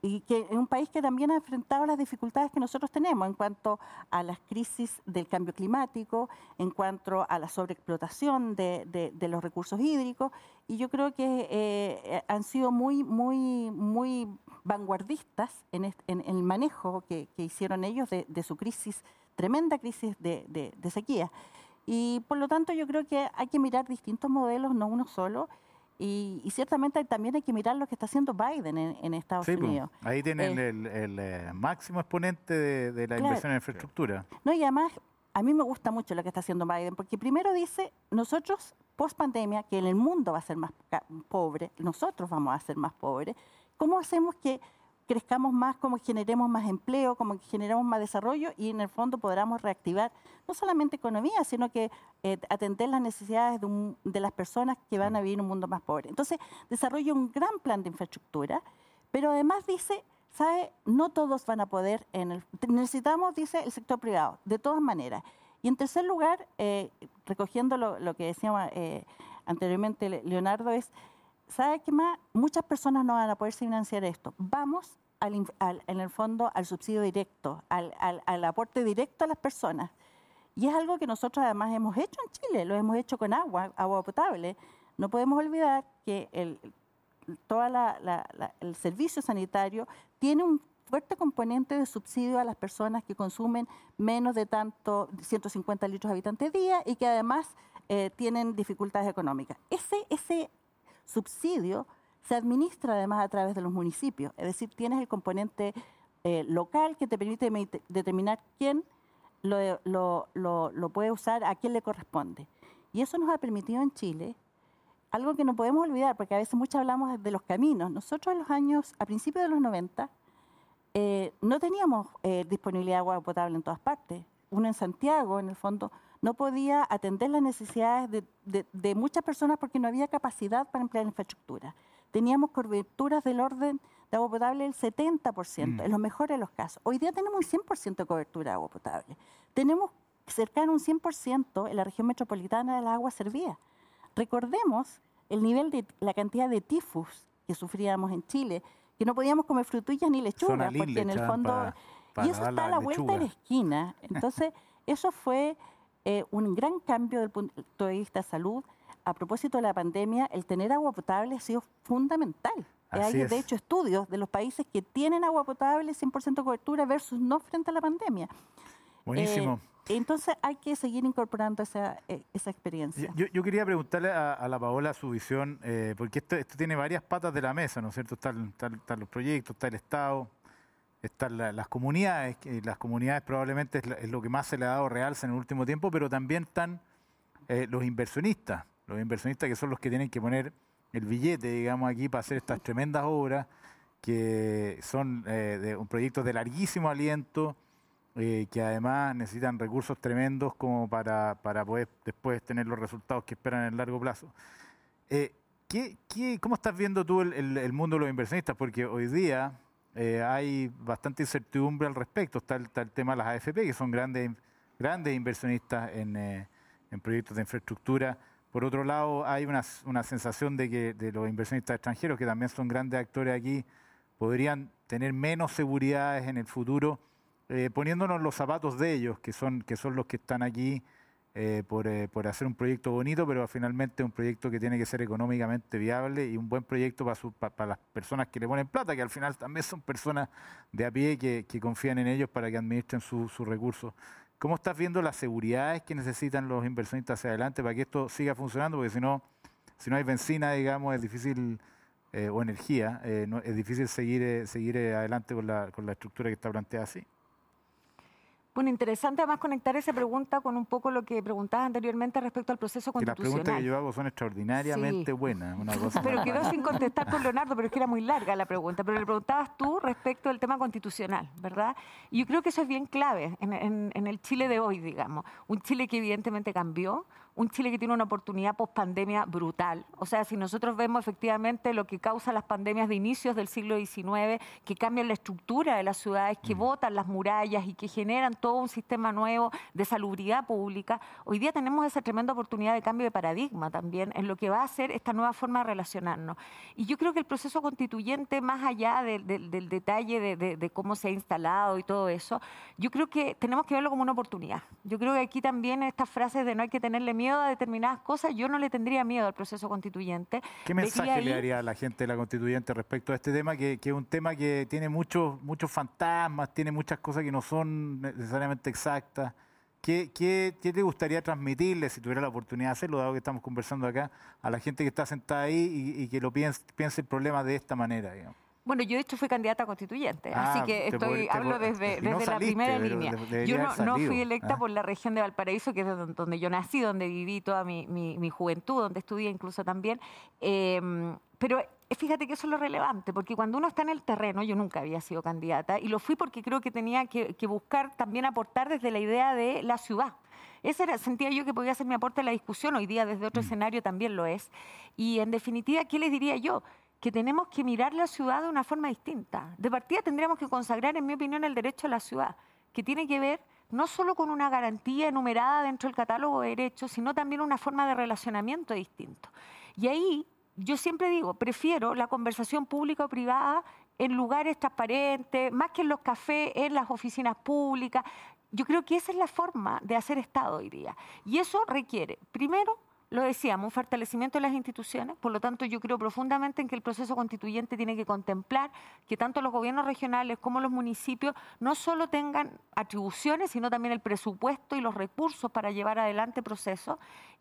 Y que es un país que también ha enfrentado las dificultades que nosotros tenemos en cuanto a las crisis del cambio climático, en cuanto a la sobreexplotación de, de, los recursos hídricos, y yo creo que eh, han sido muy, muy, muy vanguardistas en, en, el manejo que, que hicieron ellos de, su crisis, tremenda crisis de, sequía. Y por lo tanto yo creo que hay que mirar distintos modelos, no uno solo, y, ciertamente también hay que mirar lo que está haciendo Biden en, Estados Unidos. ahí tienen eh, el, eh, máximo exponente de, la inversión en infraestructura. No, y además a mí me gusta mucho lo que está haciendo Biden, porque primero dice, nosotros, post pandemia, que en el mundo va a ser más pobre, nosotros vamos a ser más pobres, ¿cómo hacemos que crezcamos más, como generemos más empleo, como que generemos más desarrollo y en el fondo podamos reactivar no solamente economía, sino que eh, atender las necesidades de, las personas que van a vivir en un mundo más pobre. Entonces, desarrolla un gran plan de infraestructura, pero además dice, ¿sabe? No todos van a poder, en el, necesitamos, dice, el sector privado, de todas maneras. Y en tercer lugar, eh, recogiendo lo, que decía eh, anteriormente Leonardo, es ¿sabe qué más? Muchas personas no van a poder financiar esto. Vamos en el fondo al subsidio directo, al, aporte directo a las personas. Y es algo que nosotros además hemos hecho en Chile, lo hemos hecho con agua, agua potable. No podemos olvidar que el, todo el servicio sanitario tiene un fuerte componente de subsidio a las personas que consumen menos de tanto 150 litros habitantes día y que además eh, tienen dificultades económicas. Ese subsidio se administra además a través de los municipios, es decir, tienes el componente eh, local que te permite determinar quién lo, lo, puede usar, a quién le corresponde. Y eso nos ha permitido en Chile algo que no podemos olvidar, porque a veces mucho hablamos de los caminos. Nosotros en los años, a principios de los 90, eh, no teníamos eh, disponibilidad de agua potable en todas partes. Uno en Santiago, en el fondo, no podía atender las necesidades de, muchas personas porque no había capacidad para emplear infraestructura. Teníamos coberturas del orden de agua potable del 70%, mm. en los mejores de los casos. Hoy día tenemos un 100% de cobertura de agua potable. Tenemos cercano a un 100% en la región metropolitana del agua servida. Recordemos el nivel de la cantidad de tifus que sufríamos en Chile, que no podíamos comer frutillas ni lechugas, porque en el fondo... y eso está a la vuelta de la esquina. Entonces, eso fue eh, un gran cambio desde el punto de vista de salud. A propósito de la pandemia, el tener agua potable ha sido fundamental. Hay, de hecho, estudios de los países que tienen agua potable 100% cobertura versus no frente a la pandemia. Buenísimo. Eh, entonces hay que seguir incorporando esa, eh, esa experiencia. Yo, quería preguntarle a, la Paola su visión, porque esto, esto, tiene varias patas de la mesa, ¿no es cierto? Están, están los proyectos, está el Estado, están las comunidades, que las comunidades probablemente es, lo que más se le ha dado realce en el último tiempo, pero también están eh, los inversionistas, los inversionistas que son los que tienen que poner el billete, digamos, aquí para hacer estas tremendas obras, que son eh, de, un proyectos de larguísimo aliento, eh, que además necesitan recursos tremendos como para, para poder después tener los resultados que esperan en el largo plazo. ¿qué, qué, cómo estás viendo tú el mundo de los inversionistas? Porque hoy día eh, hay bastante incertidumbre al respecto. Está el, tema de las AFP, que son grandes, grandes inversionistas en, eh, en proyectos de infraestructura. Por otro lado, hay una, una, sensación de que de los inversionistas extranjeros, que también son grandes actores aquí, podrían tener menos seguridades en el futuro, eh, poniéndonos los zapatos de ellos, que son, que son los que están aquí eh, por, eh, por, hacer un proyecto bonito, pero finalmente un proyecto que tiene que ser económicamente viable y un buen proyecto para, para, las personas que le ponen plata, que al final también son personas de a pie que, confían en ellos para que administren sus recursos. ¿Cómo estás viendo las seguridades que necesitan los inversionistas hacia adelante para que esto siga funcionando? Porque si no, si no hay benzina, digamos, es difícil, eh, o energía, es difícil seguir, seguir adelante con la, con la estructura que está planteada así. Bueno, interesante además conectar esa pregunta con un poco lo que preguntabas anteriormente respecto al proceso constitucional. las preguntas que yo hago son extraordinariamente buenas. pero quedó sin contestar por Leonardo, pero es que era muy larga la pregunta. Pero le preguntabas tú respecto al tema constitucional, ¿verdad? Y yo creo que eso es bien clave en, en el Chile de hoy, digamos. Un Chile que evidentemente cambió, un Chile que tiene una oportunidad post pandemia brutal. O sea, si nosotros vemos efectivamente lo que causa las pandemias de inicios del siglo XIX, que cambian la estructura de las ciudades, que mm. botan las murallas y que generan todo un sistema nuevo de salubridad pública, hoy día tenemos esa tremenda oportunidad de cambio de paradigma también en lo que va a ser esta nueva forma de relacionarnos. Y yo creo que el proceso constituyente, más allá del detalle de, de cómo se ha instalado y todo eso, yo creo que tenemos que verlo como una oportunidad. Yo creo que aquí también estas frases de no hay que tenerle miedo a determinadas cosas, yo no le tendría miedo al proceso constituyente. ¿Qué mensaje le haría a la gente de la constituyente respecto a este tema, que, es un tema que tiene muchos, muchos fantasmas, tiene muchas cosas que no son necesariamente exactas? ¿Qué, qué, qué te gustaría transmitirle, si tuviera la oportunidad de hacerlo, dado que estamos conversando acá, a la gente que está sentada ahí y, que lo piense, piense el problema de esta manera? Digamos? Bueno, yo de hecho fui candidata constituyente, así ah, que estoy, hablo desde, la primera línea. Yo no, fui electa ah. por la región de Valparaíso, que es donde yo nací, donde viví toda mi, mi, juventud, donde estudié incluso también. Em, pero fíjate que eso es lo relevante, porque cuando uno está en el terreno, yo nunca había sido candidata, y lo fui porque creo que tenía que, buscar también aportar desde la idea de la ciudad. Ese era, sentía yo que podía ser mi aporte a la discusión, hoy día desde otro mm. escenario también lo es. Y en definitiva, ¿qué les diría yo? Que tenemos que mirar la ciudad de una forma distinta. De partida tendríamos que consagrar, en mi opinión, el derecho a la ciudad, que tiene que ver no solo con una garantía enumerada dentro del catálogo de derechos, sino también una forma de relacionamiento distinto. Y ahí yo siempre digo, prefiero la conversación pública o privada en lugares transparentes, más que en los cafés, en las oficinas públicas. Yo creo que esa es la forma de hacer Estado hoy día. Y eso requiere, primero, lo decíamos, un fortalecimiento de las instituciones, por lo tanto yo creo profundamente en que el proceso constituyente tiene que contemplar que tanto los gobiernos regionales como los municipios no solo tengan atribuciones, sino también el presupuesto y los recursos para llevar adelante procesos.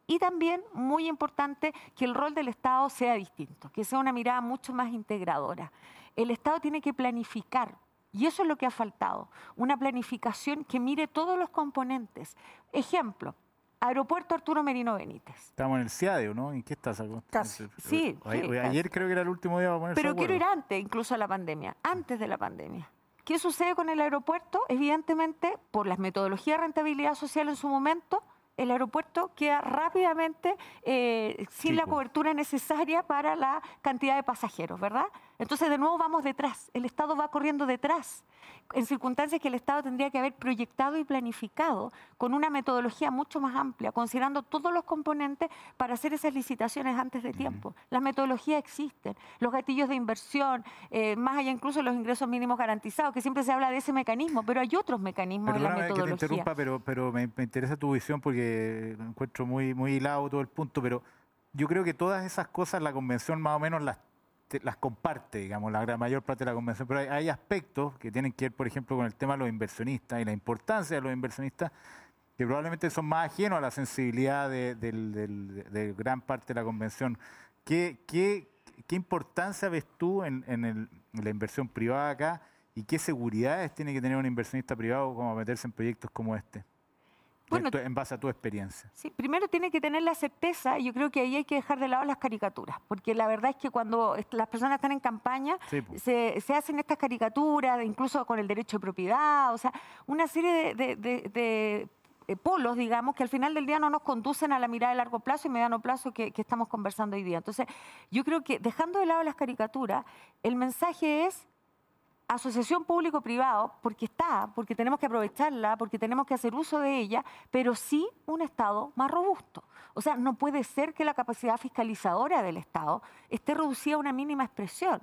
Y también, muy importante, que el rol del Estado sea distinto, que sea una mirada mucho más integradora. El Estado tiene que planificar y eso es lo que ha faltado, una planificación que mire todos los componentes. Ejemplo, Aeropuerto Arturo Merino Benítez. Estamos en el CIADEO, ¿no? ¿En qué estás? Casi. Sí, Ayer creo que era el último día para ponerse Pero quiero ir antes, incluso a la pandemia, antes de la pandemia. ¿Qué sucede con el aeropuerto? Evidentemente, por las metodologías de rentabilidad social en su momento, el aeropuerto queda rápidamente eh, sin la cobertura necesaria para la cantidad de pasajeros, ¿verdad? Entonces, de nuevo vamos detrás, el Estado va corriendo detrás en circunstancias que el Estado tendría que haber proyectado y planificado con una metodología mucho más amplia, considerando todos los componentes para hacer esas licitaciones antes de tiempo. Las metodologías existen, los gatillos de inversión, eh, más allá incluso los ingresos mínimos garantizados, que siempre se habla de ese mecanismo, pero hay otros mecanismos en la metodología. que te interrumpa, pero, pero me, interesa tu visión porque encuentro muy, muy hilado todo el punto, pero yo creo que todas esas cosas la convención más o menos las las comparte, digamos, la gran mayor parte de la convención, pero hay, aspectos que tienen que ver, por ejemplo, con el tema de los inversionistas y la importancia de los inversionistas que probablemente son más ajenos a la sensibilidad de, gran parte de la convención. ¿Qué, qué, qué importancia ves tú en, en, la inversión privada acá y qué seguridades tiene que tener un inversionista privado como meterse en proyectos como este? Bueno, en base a tu experiencia. Sí, primero tiene que tener la certeza, y yo creo que ahí hay que dejar de lado las caricaturas, porque la verdad es que cuando las personas están en campaña, se, hacen estas caricaturas, incluso con el derecho de propiedad, o sea, una serie de, polos, digamos, que al final del día no nos conducen a la mirada de largo plazo y mediano plazo que, que estamos conversando hoy día. Entonces, yo creo que dejando de lado las caricaturas, el mensaje es asociación público-privado, porque está, porque tenemos que aprovecharla, porque tenemos que hacer uso de ella, pero sí un Estado más robusto. O sea, no puede ser que la capacidad fiscalizadora del Estado esté reducida a una mínima expresión.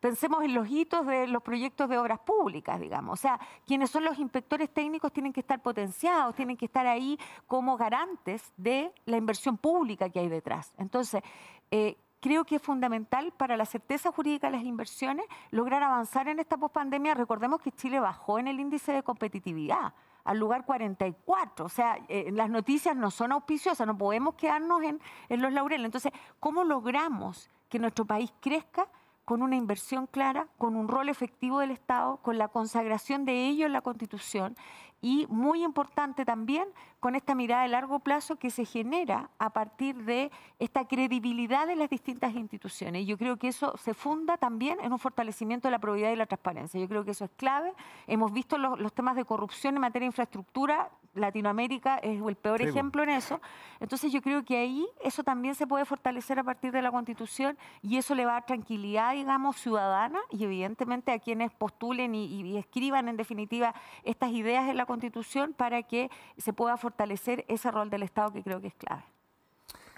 Pensemos en los hitos de los proyectos de obras públicas, digamos. O sea, quienes son los inspectores técnicos tienen que estar potenciados, tienen que estar ahí como garantes de la inversión pública que hay detrás. Entonces, eh, creo que es fundamental para la certeza jurídica de las inversiones lograr avanzar en esta pospandemia. Recordemos que Chile bajó en el índice de competitividad al lugar 44. O sea, eh, las noticias no son auspiciosas, no podemos quedarnos en, en los laureles. Entonces, ¿cómo logramos que nuestro país crezca? Con una inversión clara, con un rol efectivo del Estado, con la consagración de ello en la Constitución y muy importante también con esta mirada de largo plazo que se genera a partir de esta credibilidad de las distintas instituciones. Y yo creo que eso se funda también en un fortalecimiento de la probidad y la transparencia. Yo creo que eso es clave. Hemos visto los, temas de corrupción en materia de infraestructura. Latinoamérica es el peor ejemplo en eso. Entonces yo creo que ahí eso también se puede fortalecer a partir de la Constitución y eso le va a dar tranquilidad, digamos, ciudadana y evidentemente a quienes postulen y, y escriban en definitiva estas ideas en la Constitución para que se pueda fortalecer ese rol del Estado que creo que es clave.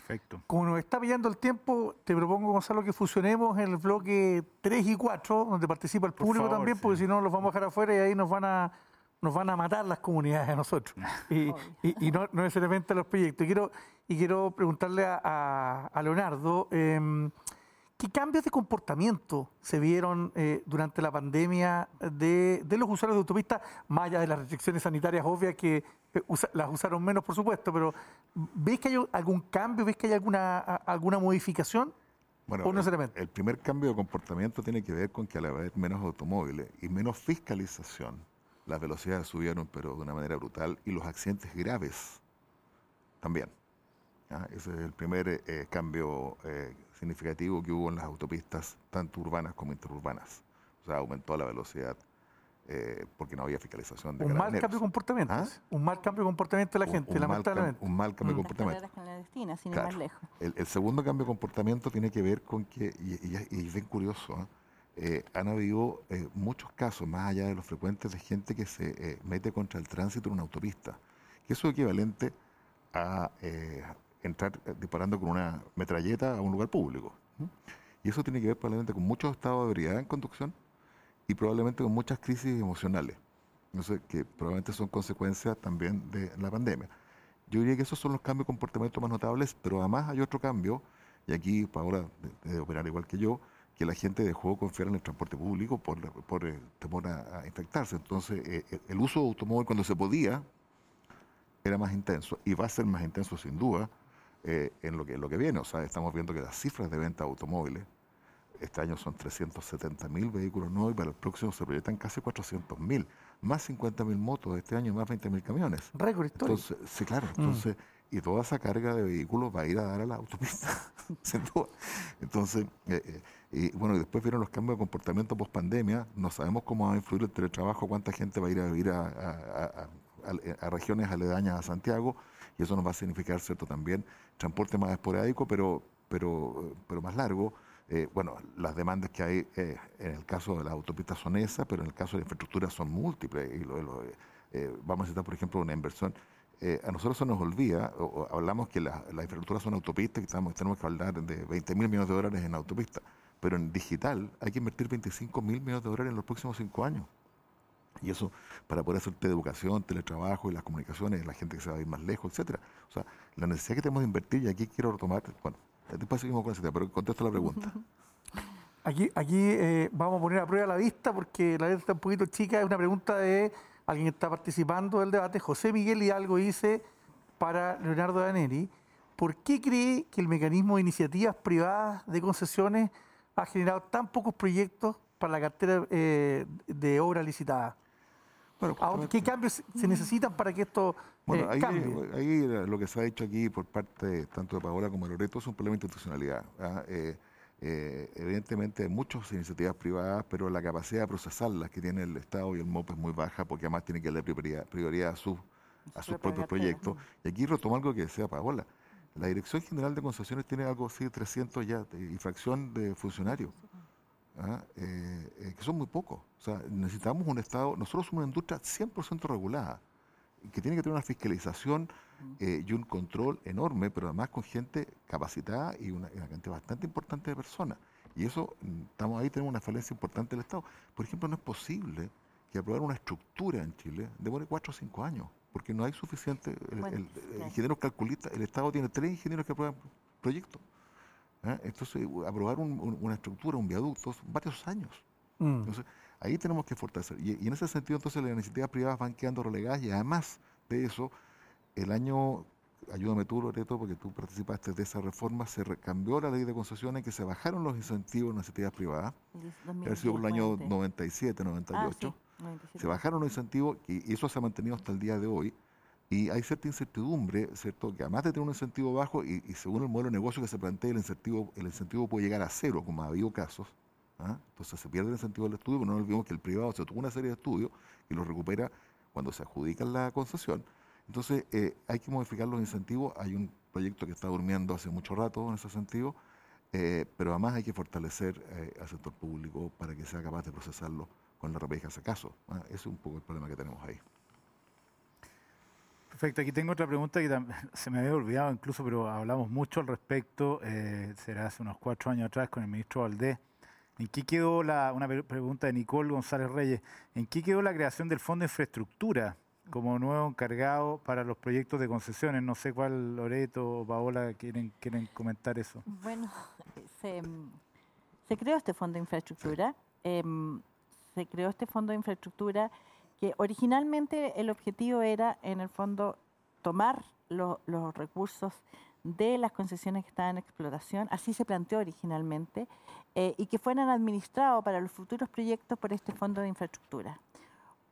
Perfecto. Como nos está pillando el tiempo, te propongo, Gonzalo, que fusionemos el bloque 3 y 4, donde participa el público también, porque si no los vamos a dejar afuera y ahí nos van a nos van a matar las comunidades a nosotros y, no, necesariamente a los proyectos. Y quiero, y quiero preguntarle a, Leonardo, em, ¿Qué cambios de comportamiento se vieron eh, durante la pandemia de, los usuarios de autopistas, más allá de las restricciones sanitarias obvias que eh, las usaron menos, por supuesto, pero ¿ves que hay algún cambio, ves que hay alguna, alguna modificación? Bueno, ¿O necesariamente? El, el primer cambio de comportamiento tiene que ver con que al haber menos automóviles y menos fiscalización, las velocidades subieron, pero de una manera brutal, y los accidentes graves también. Ese es el primer eh, cambio significativo que hubo en las autopistas, tanto urbanas como interurbanas. O sea, aumentó la velocidad eh, porque no había fiscalización de Un mal cambio de comportamiento. ¿Ah? Un mal cambio de comportamiento de la gente, lamentablemente. un mal cambio de comportamiento. El, segundo cambio de comportamiento tiene que ver con que, y, es bien curioso, ¿ah? Eh, han habido eh, muchos casos, más allá de los frecuentes, de gente que se mete contra el tránsito en una autopista, que eso es equivalente a entrar eh, disparando con una metralleta a un lugar público. Y eso tiene que ver probablemente con muchos estados de ebriedad en conducción y probablemente con muchas crisis emocionales, que probablemente son consecuencias también de la pandemia. Yo diría que esos son los cambios de comportamiento más notables, pero además hay otro cambio, y aquí Paola debe operar igual que yo, que la gente dejó de confiar en el transporte público por, por el temor a, infectarse. Entonces, eh, el uso de automóvil cuando se podía era más intenso y va a ser más intenso sin duda eh, en lo que, lo que viene. O sea, estamos viendo que las cifras de venta de automóviles este año son 370 mil vehículos nuevos y para el próximo se proyectan casi 400 mil. Más 50 mil motos este año, más 20 mil camiones. Récord histórico. Entonces, sí, claro. Mm. Entonces, y toda esa carga de vehículos va a ir a dar a la autopista, sin duda. Entonces, eh, eh, y bueno, después vieron los cambios de comportamiento post pandemia. No sabemos cómo va a influir el teletrabajo, cuánta gente va a ir a vivir a, a regiones aledañas a Santiago y eso nos va a significar, ¿cierto?, también transporte más esporádico, pero, pero, pero más largo. Eh, bueno, las demandas que hay eh, en el caso de las autopistas son esas, pero en el caso de la infraestructura son múltiples. Y eh, vamos a necesitar, por ejemplo, una inversión. a nosotros se nos olvida, o, hablamos que las la infraestructuras son autopistas, y estamos, tenemos que hablar de 20 mil millones de dólares en autopistas, pero en digital hay que invertir 25 mil millones de dólares en los próximos cinco años. Y eso para poder hacer educación, teletrabajo y las comunicaciones, la gente que se va a ir más lejos, etcétera. O sea, la necesidad que tenemos de invertir, y aquí quiero retomar, bueno, después seguimos con ese pero contesto la pregunta. Aquí, aquí eh, vamos a poner a prueba la vista porque la vista está un poquito chica. Es una pregunta de alguien que está participando del debate. José Miguel y algo dice para Leonardo Daneri. ¿Por qué cree que el mecanismo de iniciativas privadas de concesiones ha generado tan pocos proyectos para la cartera eh, de obra licitada? ¿Qué cambios se necesitan para que esto bueno, eh, ahí, cambie? Ahí lo que se ha dicho aquí por parte tanto de Paola como de Loreto es un problema de institucionalidad. ¿ah? Eh, eh, evidentemente hay muchas iniciativas privadas, pero la capacidad de procesarlas que tiene el Estado y el MOP es muy baja porque además tiene que darle prioridad, prioridad a, sus, a sus propios proyectos. Y aquí retomo algo que decía Paola. La Dirección General de Concesiones tiene algo así, 300 ya, y fracción de funcionarios. ¿ah? Eh, eh, que son muy pocos. O sea, necesitamos un Estado, nosotros somos una industria 100% regulada, que tiene que tener una fiscalización eh, y un control enorme, pero además con gente capacitada y una, una, cantidad bastante importante de personas. Y eso, mm, estamos ahí, tenemos una falencia importante del Estado. Por ejemplo, no es posible que aprobar una estructura en Chile demore cuatro o cinco años, porque no hay suficiente, el, bueno, el, el ingeniero calculista, el Estado tiene tres ingenieros que aprueban proyectos. ¿eh? Entonces, aprobar un, un, una estructura, un viaducto, son varios años. Mm. Entonces, ahí tenemos que fortalecer. Y, y, en ese sentido, entonces, las iniciativas privadas van quedando relegadas y además de eso, el año, ayúdame tú, Loreto, porque tú participaste de esa reforma, se cambió la ley de concesiones que se bajaron los incentivos en las iniciativas privadas, que ha sido por el año 97, 98. Ah, sí, 97. Se bajaron los incentivos y eso se ha mantenido hasta el día de hoy. Y hay cierta incertidumbre, ¿cierto? Que además de tener un incentivo bajo, y, y según el modelo de negocio que se plantea, el incentivo, el incentivo puede llegar a cero, como ha habido casos. ¿ah? Entonces se pierde el incentivo del estudio, pero no olvidemos que el privado se tuvo una serie de estudios y los recupera cuando se adjudica la concesión. Entonces eh, hay que modificar los incentivos. Hay un proyecto que está durmiendo hace mucho rato en ese sentido, eh, pero además hay que fortalecer eh, al sector público para que sea capaz de procesarlo con la RPI que hace caso. ¿ah? Ese es un poco el problema que tenemos ahí. Perfecto, aquí tengo otra pregunta que se me había olvidado incluso, pero hablamos mucho al respecto, eh, será hace unos cuatro años atrás con el ministro Valdés. ¿En qué quedó la, una pregunta de Nicole González Reyes, ¿en qué quedó la creación del Fondo de Infraestructura como nuevo encargado para los proyectos de concesiones? No sé cuál Loreto o Paola quieren, quieren comentar eso. Bueno, se, se creó este Fondo de Infraestructura, eh, se creó este Fondo de Infraestructura que originalmente el objetivo era, en el fondo, tomar lo, los recursos de las concesiones que estaban en explotación, así se planteó originalmente, eh, y que fueran administrados para los futuros proyectos por este fondo de infraestructura.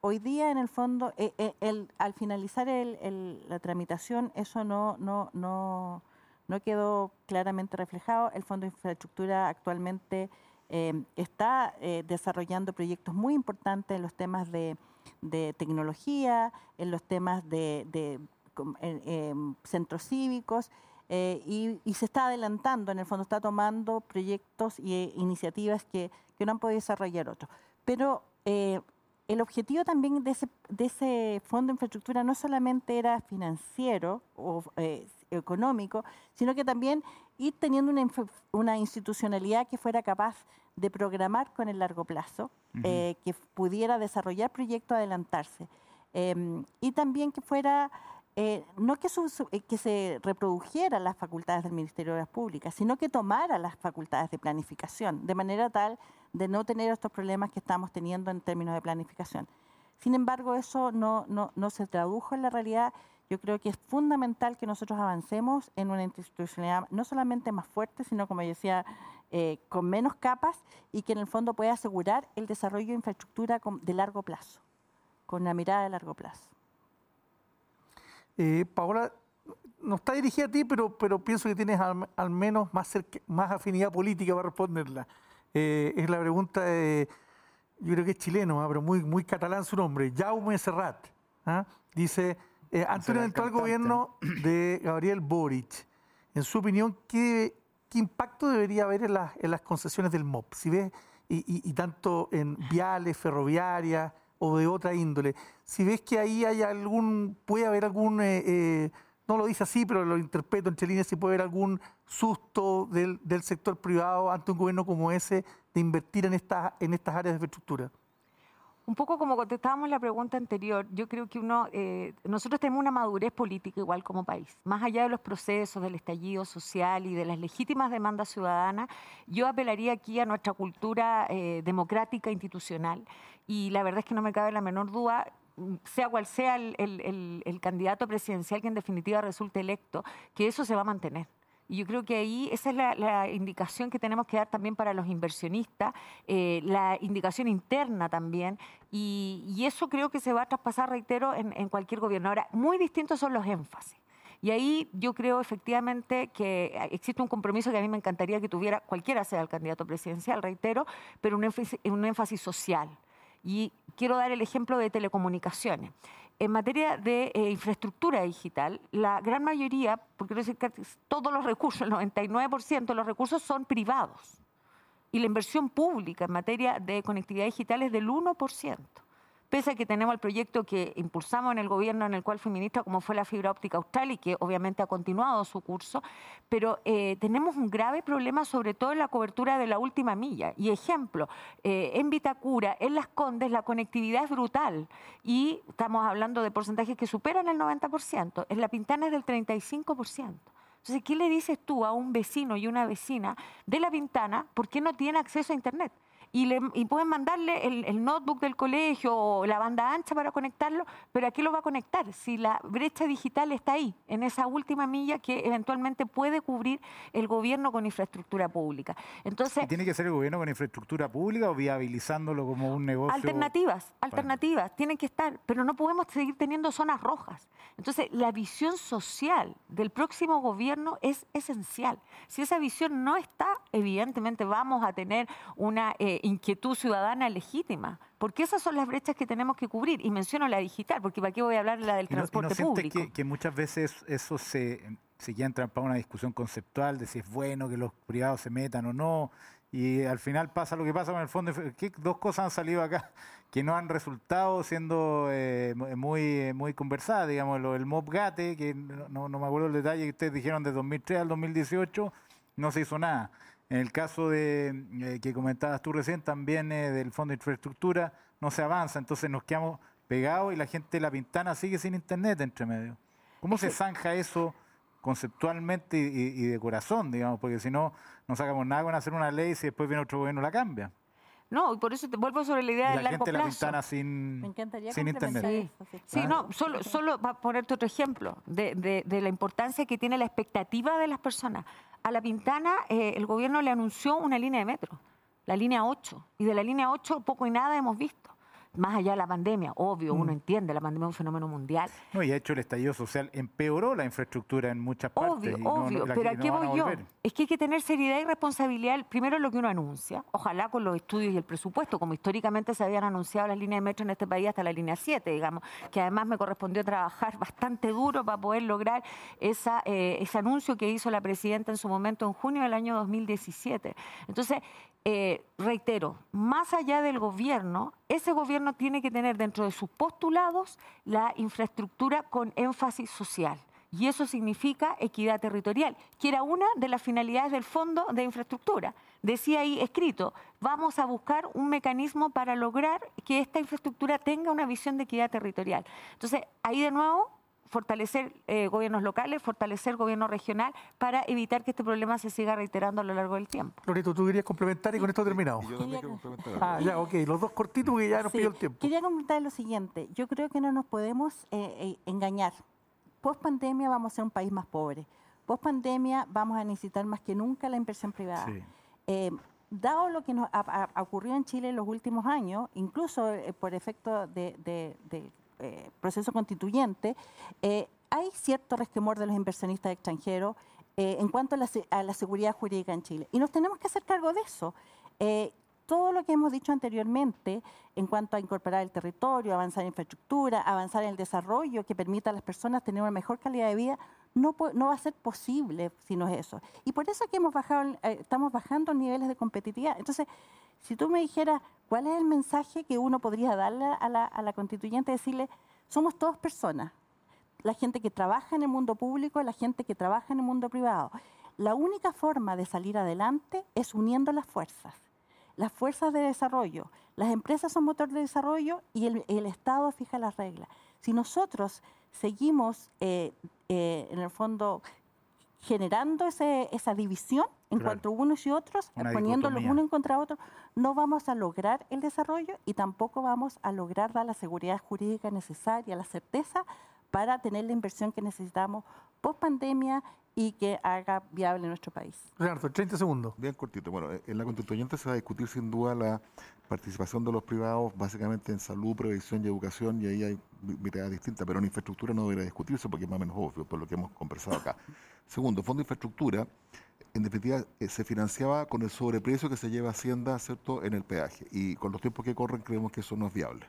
Hoy día, en el fondo, eh, eh, al finalizar la tramitación, eso no, no, no, no quedó claramente reflejado. El fondo de infraestructura actualmente está desarrollando proyectos muy importantes en los temas de tecnología, en los temas de, eh, centros cívicos, eh, y, se está adelantando, en el fondo está tomando proyectos e iniciativas que, no han podido desarrollar otros. Pero eh, el objetivo también de ese, fondo de infraestructura no solamente era financiero o eh, económico, sino que también ir teniendo una, una institucionalidad que fuera capaz de programar con el largo plazo, uh -huh. eh, que pudiera desarrollar proyectos, adelantarse. Eh, y también que fuera, eh, no que, su, que se reprodujeran las facultades del Ministerio de Obras Públicas, sino que tomara las facultades de planificación, de manera tal de no tener estos problemas que estamos teniendo en términos de planificación. Sin embargo, eso no, no, no se tradujo en la realidad. Yo creo que es fundamental que nosotros avancemos en una institucionalidad no solamente más fuerte, sino, como decía, eh, con menos capas y que en el fondo pueda asegurar el desarrollo de infraestructura de largo plazo, con una mirada de largo plazo. Eh, Paola, no está dirigida a ti, pero, pero pienso que tienes al, menos más, cerca, más afinidad política para responderla. Eh, es la pregunta de, yo creo que es chileno, ¿eh? pero muy, muy catalán su nombre, Jaume Serrat. ¿eh? Dice, ante un eventual gobierno de Gabriel Boric, en su opinión, ¿qué, qué impacto debería haber en las, en las concesiones del MOP? Si ves, y, y, y, tanto en viales, ferroviarias o de otra índole, si ves que ahí hay algún, puede haber algún, eh, eh, no lo dice así, pero lo interpreto entre líneas, si puede haber algún susto del, del, sector privado ante un gobierno como ese de invertir en, esta, en estas áreas de infraestructura. Un poco como contestábamos la pregunta anterior, yo creo que uno, eh, nosotros tenemos una madurez política igual como país. Más allá de los procesos del estallido social y de las legítimas demandas ciudadanas, yo apelaría aquí a nuestra cultura eh, democrática institucional. Y la verdad es que no me cabe la menor duda, sea cual sea el, el, candidato presidencial que en definitiva resulte electo, que eso se va a mantener. Y yo creo que ahí esa es la, indicación que tenemos que dar también para los inversionistas, eh, la indicación interna también, y, eso creo que se va a traspasar, reitero, en, en cualquier gobierno. Ahora, muy distintos son los énfasis. Y ahí yo creo efectivamente que existe un compromiso que a mí me encantaría que tuviera cualquiera sea el candidato presidencial, reitero, pero un énfasis, un énfasis social. Y quiero dar el ejemplo de telecomunicaciones en materia de eh, infraestructura digital, la gran mayoría, porque quiero decir todos los recursos, el 99% de los recursos son privados. y la inversión pública en materia de conectividad digital es del 1% pese a que tenemos el proyecto que impulsamos en el gobierno en el cual fui ministra, como fue la fibra óptica austral y que obviamente ha continuado su curso, pero eh, tenemos un grave problema sobre todo en la cobertura de la última milla. Y ejemplo, eh, en Vitacura, en Las Condes, la conectividad es brutal y estamos hablando de porcentajes que superan el 90%, en La Pintana es del 35%. Entonces, ¿qué le dices tú a un vecino y una vecina de La Pintana por qué no tiene acceso a Internet? Y, pueden mandarle el, notebook del colegio o la banda ancha para conectarlo, pero ¿a qué lo va a conectar? Si la brecha digital está ahí, en esa última milla que eventualmente puede cubrir el gobierno con infraestructura pública. Entonces, ¿Tiene que ser el gobierno con infraestructura pública o viabilizándolo como un negocio? Alternativas, alternativas, tienen que estar, pero no podemos seguir teniendo zonas rojas. Entonces, la visión social del próximo gobierno es esencial. Si esa visión no está, evidentemente vamos a tener una... Eh, inquietud ciudadana legítima, porque esas son las brechas que tenemos que cubrir. Y menciono la digital, porque ¿para qué voy a hablar la del transporte público? Que, que muchas veces eso se, se ya entra para una discusión conceptual de si es bueno que los privados se metan o no. Y al final pasa lo que pasa con el fondo. ¿Qué dos cosas han salido acá que no han resultado siendo eh, muy, muy conversadas. Digamos, lo, el MOPGATE, que no, no me acuerdo el detalle que ustedes dijeron de 2003 al 2018, no se hizo nada. En el caso de eh, que comentabas tú recién, también eh, del Fondo de Infraestructura, no se avanza, entonces nos quedamos pegados y la gente de La Pintana sigue sin internet entre medio. ¿Cómo se zanja eso conceptualmente y, de corazón, digamos? Porque si no, no sacamos nada con hacer una ley si después viene otro gobierno y la cambia. No, y por eso te vuelvo sobre la idea del largo plazo. La Pintana sin, sin internet. Sí, no, solo, solo para ponerte otro ejemplo de, de, de, la importancia que tiene la expectativa de las personas a La Pintana eh, el gobierno le anunció una línea de metro, la línea 8, y de la línea 8 poco y nada hemos visto más allá de la pandemia, obvio, uno mm. entiende, la pandemia es un fenómeno mundial. No, y ha hecho el estallido social, empeoró la infraestructura en muchas partes. Obvio, obvio, pero ¿a qué voy yo? Es que hay que tener seriedad y responsabilidad, primero lo que uno anuncia, ojalá con los estudios y el presupuesto, como históricamente se habían anunciado las líneas de metro en este país hasta la línea 7, digamos, que además me correspondió trabajar bastante duro para poder lograr esa, eh, ese anuncio que hizo la presidenta en su momento en junio del año 2017. Entonces, eh, reitero, más allá del gobierno, ese gobierno tiene que tener dentro de sus postulados la infraestructura con énfasis social. Y eso significa equidad territorial, que era una de las finalidades del Fondo de Infraestructura. Decía ahí escrito, vamos a buscar un mecanismo para lograr que esta infraestructura tenga una visión de equidad territorial. Entonces, ahí de nuevo fortalecer eh, gobiernos locales, fortalecer gobierno regional para evitar que este problema se siga reiterando a lo largo del tiempo. Loreto, tú querías complementar y con esto terminamos. Ah, ya, ok, los dos cortitos porque ya nos pidió el tiempo. Quería comentar lo siguiente, yo creo que no nos podemos eh, eh, engañar. Post pandemia vamos a ser un país más pobre. Post pandemia vamos a necesitar más que nunca la inversión privada. dado lo que nos ha, ocurrido en Chile en los últimos años, incluso por efecto de eh, proceso constituyente, eh, hay cierto resquemor de los inversionistas extranjeros eh, en cuanto a la, seguridad jurídica en Chile. Y nos tenemos que hacer cargo de eso. todo lo que hemos dicho anteriormente en cuanto a incorporar el territorio, avanzar en infraestructura, avanzar en el desarrollo que permita a las personas tener una mejor calidad de vida, no, no va a ser posible si no es eso. Y por eso que hemos bajado, estamos bajando niveles de competitividad. Entonces, si tú me dijeras, ¿cuál es el mensaje que uno podría darle a la, constituyente? Decirle, somos todas personas. La gente que trabaja en el mundo público, la gente que trabaja en el mundo privado. La única forma de salir adelante es uniendo las fuerzas. Las fuerzas de desarrollo. Las empresas son motor de desarrollo y el, el Estado fija las reglas. Si nosotros seguimos, eh, eh, en el fondo, generando ese, esa división en cuanto a unos y otros, poniéndolos uno en contra otro, no vamos a lograr el desarrollo y tampoco vamos a lograr dar la seguridad jurídica necesaria, la certeza para tener la inversión que necesitamos post pandemia y que haga viable nuestro país. Leonardo, 30 segundos. Bien cortito. Bueno, en la constituyente se va a discutir sin duda la participación de los privados básicamente en salud, prevención y educación y ahí hay miradas distintas, pero en infraestructura no debería discutirse porque es más o menos obvio por lo que hemos conversado acá. Segundo, Fondo de Infraestructura, en definitiva, eh, se financiaba con el sobreprecio que se lleva Hacienda ¿cierto? en el peaje y con los tiempos que corren creemos que eso no es viable.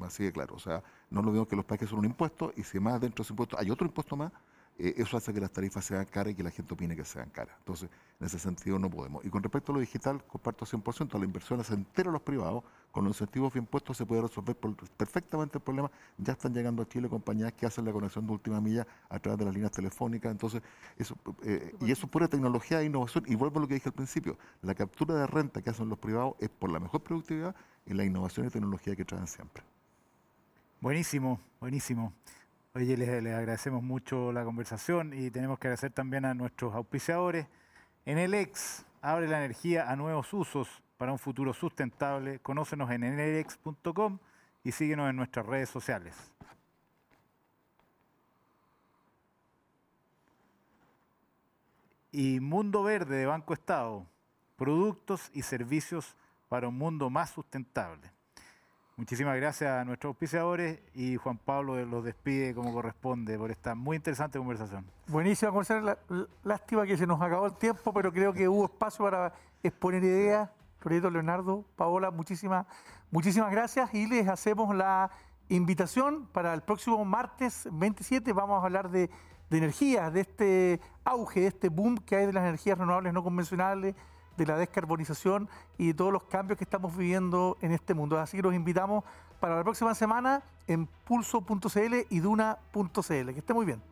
Así de claro. O sea, no lo vemos que los peajes son un impuesto y si más dentro de ese impuesto hay otro impuesto más, eh, eso hace que las tarifas sean caras y que la gente opine que sean caras. Entonces, en ese sentido no podemos. Y con respecto a lo digital, comparto 100%, la inversión se entera los privados, con los incentivos bien puestos se puede resolver perfectamente el problema. Ya están llegando a Chile compañías que hacen la conexión de última milla a través de las líneas telefónicas. Entonces, eso, eh, y eso es pura tecnología e innovación. Y vuelvo a lo que dije al principio, la captura de renta que hacen los privados es por la mejor productividad y la innovación y tecnología que traen siempre. Buenísimo, buenísimo. Oye, les, agradecemos mucho la conversación y tenemos que agradecer también a nuestros auspiciadores. En abre la energía a nuevos usos para un futuro sustentable. Conócenos en enelex.com y síguenos en nuestras redes sociales. Y Mundo Verde de Banco Estado, productos y servicios para un mundo más sustentable. Muchísimas gracias a nuestros auspiciadores y Juan Pablo los despide como corresponde por esta muy interesante conversación. Buenísima conversación. Lástima que se nos acabó el tiempo, pero creo que hubo espacio para exponer ideas. Proyecto Leonardo, Paola, muchísimas, muchísimas gracias y les hacemos la invitación para el próximo martes 27. Vamos a hablar de, de energía, de este auge, de este boom que hay de las energías renovables no convencionales de la descarbonización y de todos los cambios que estamos viviendo en este mundo. Así que los invitamos para la próxima semana en pulso.cl y duna.cl. Que esté muy bien.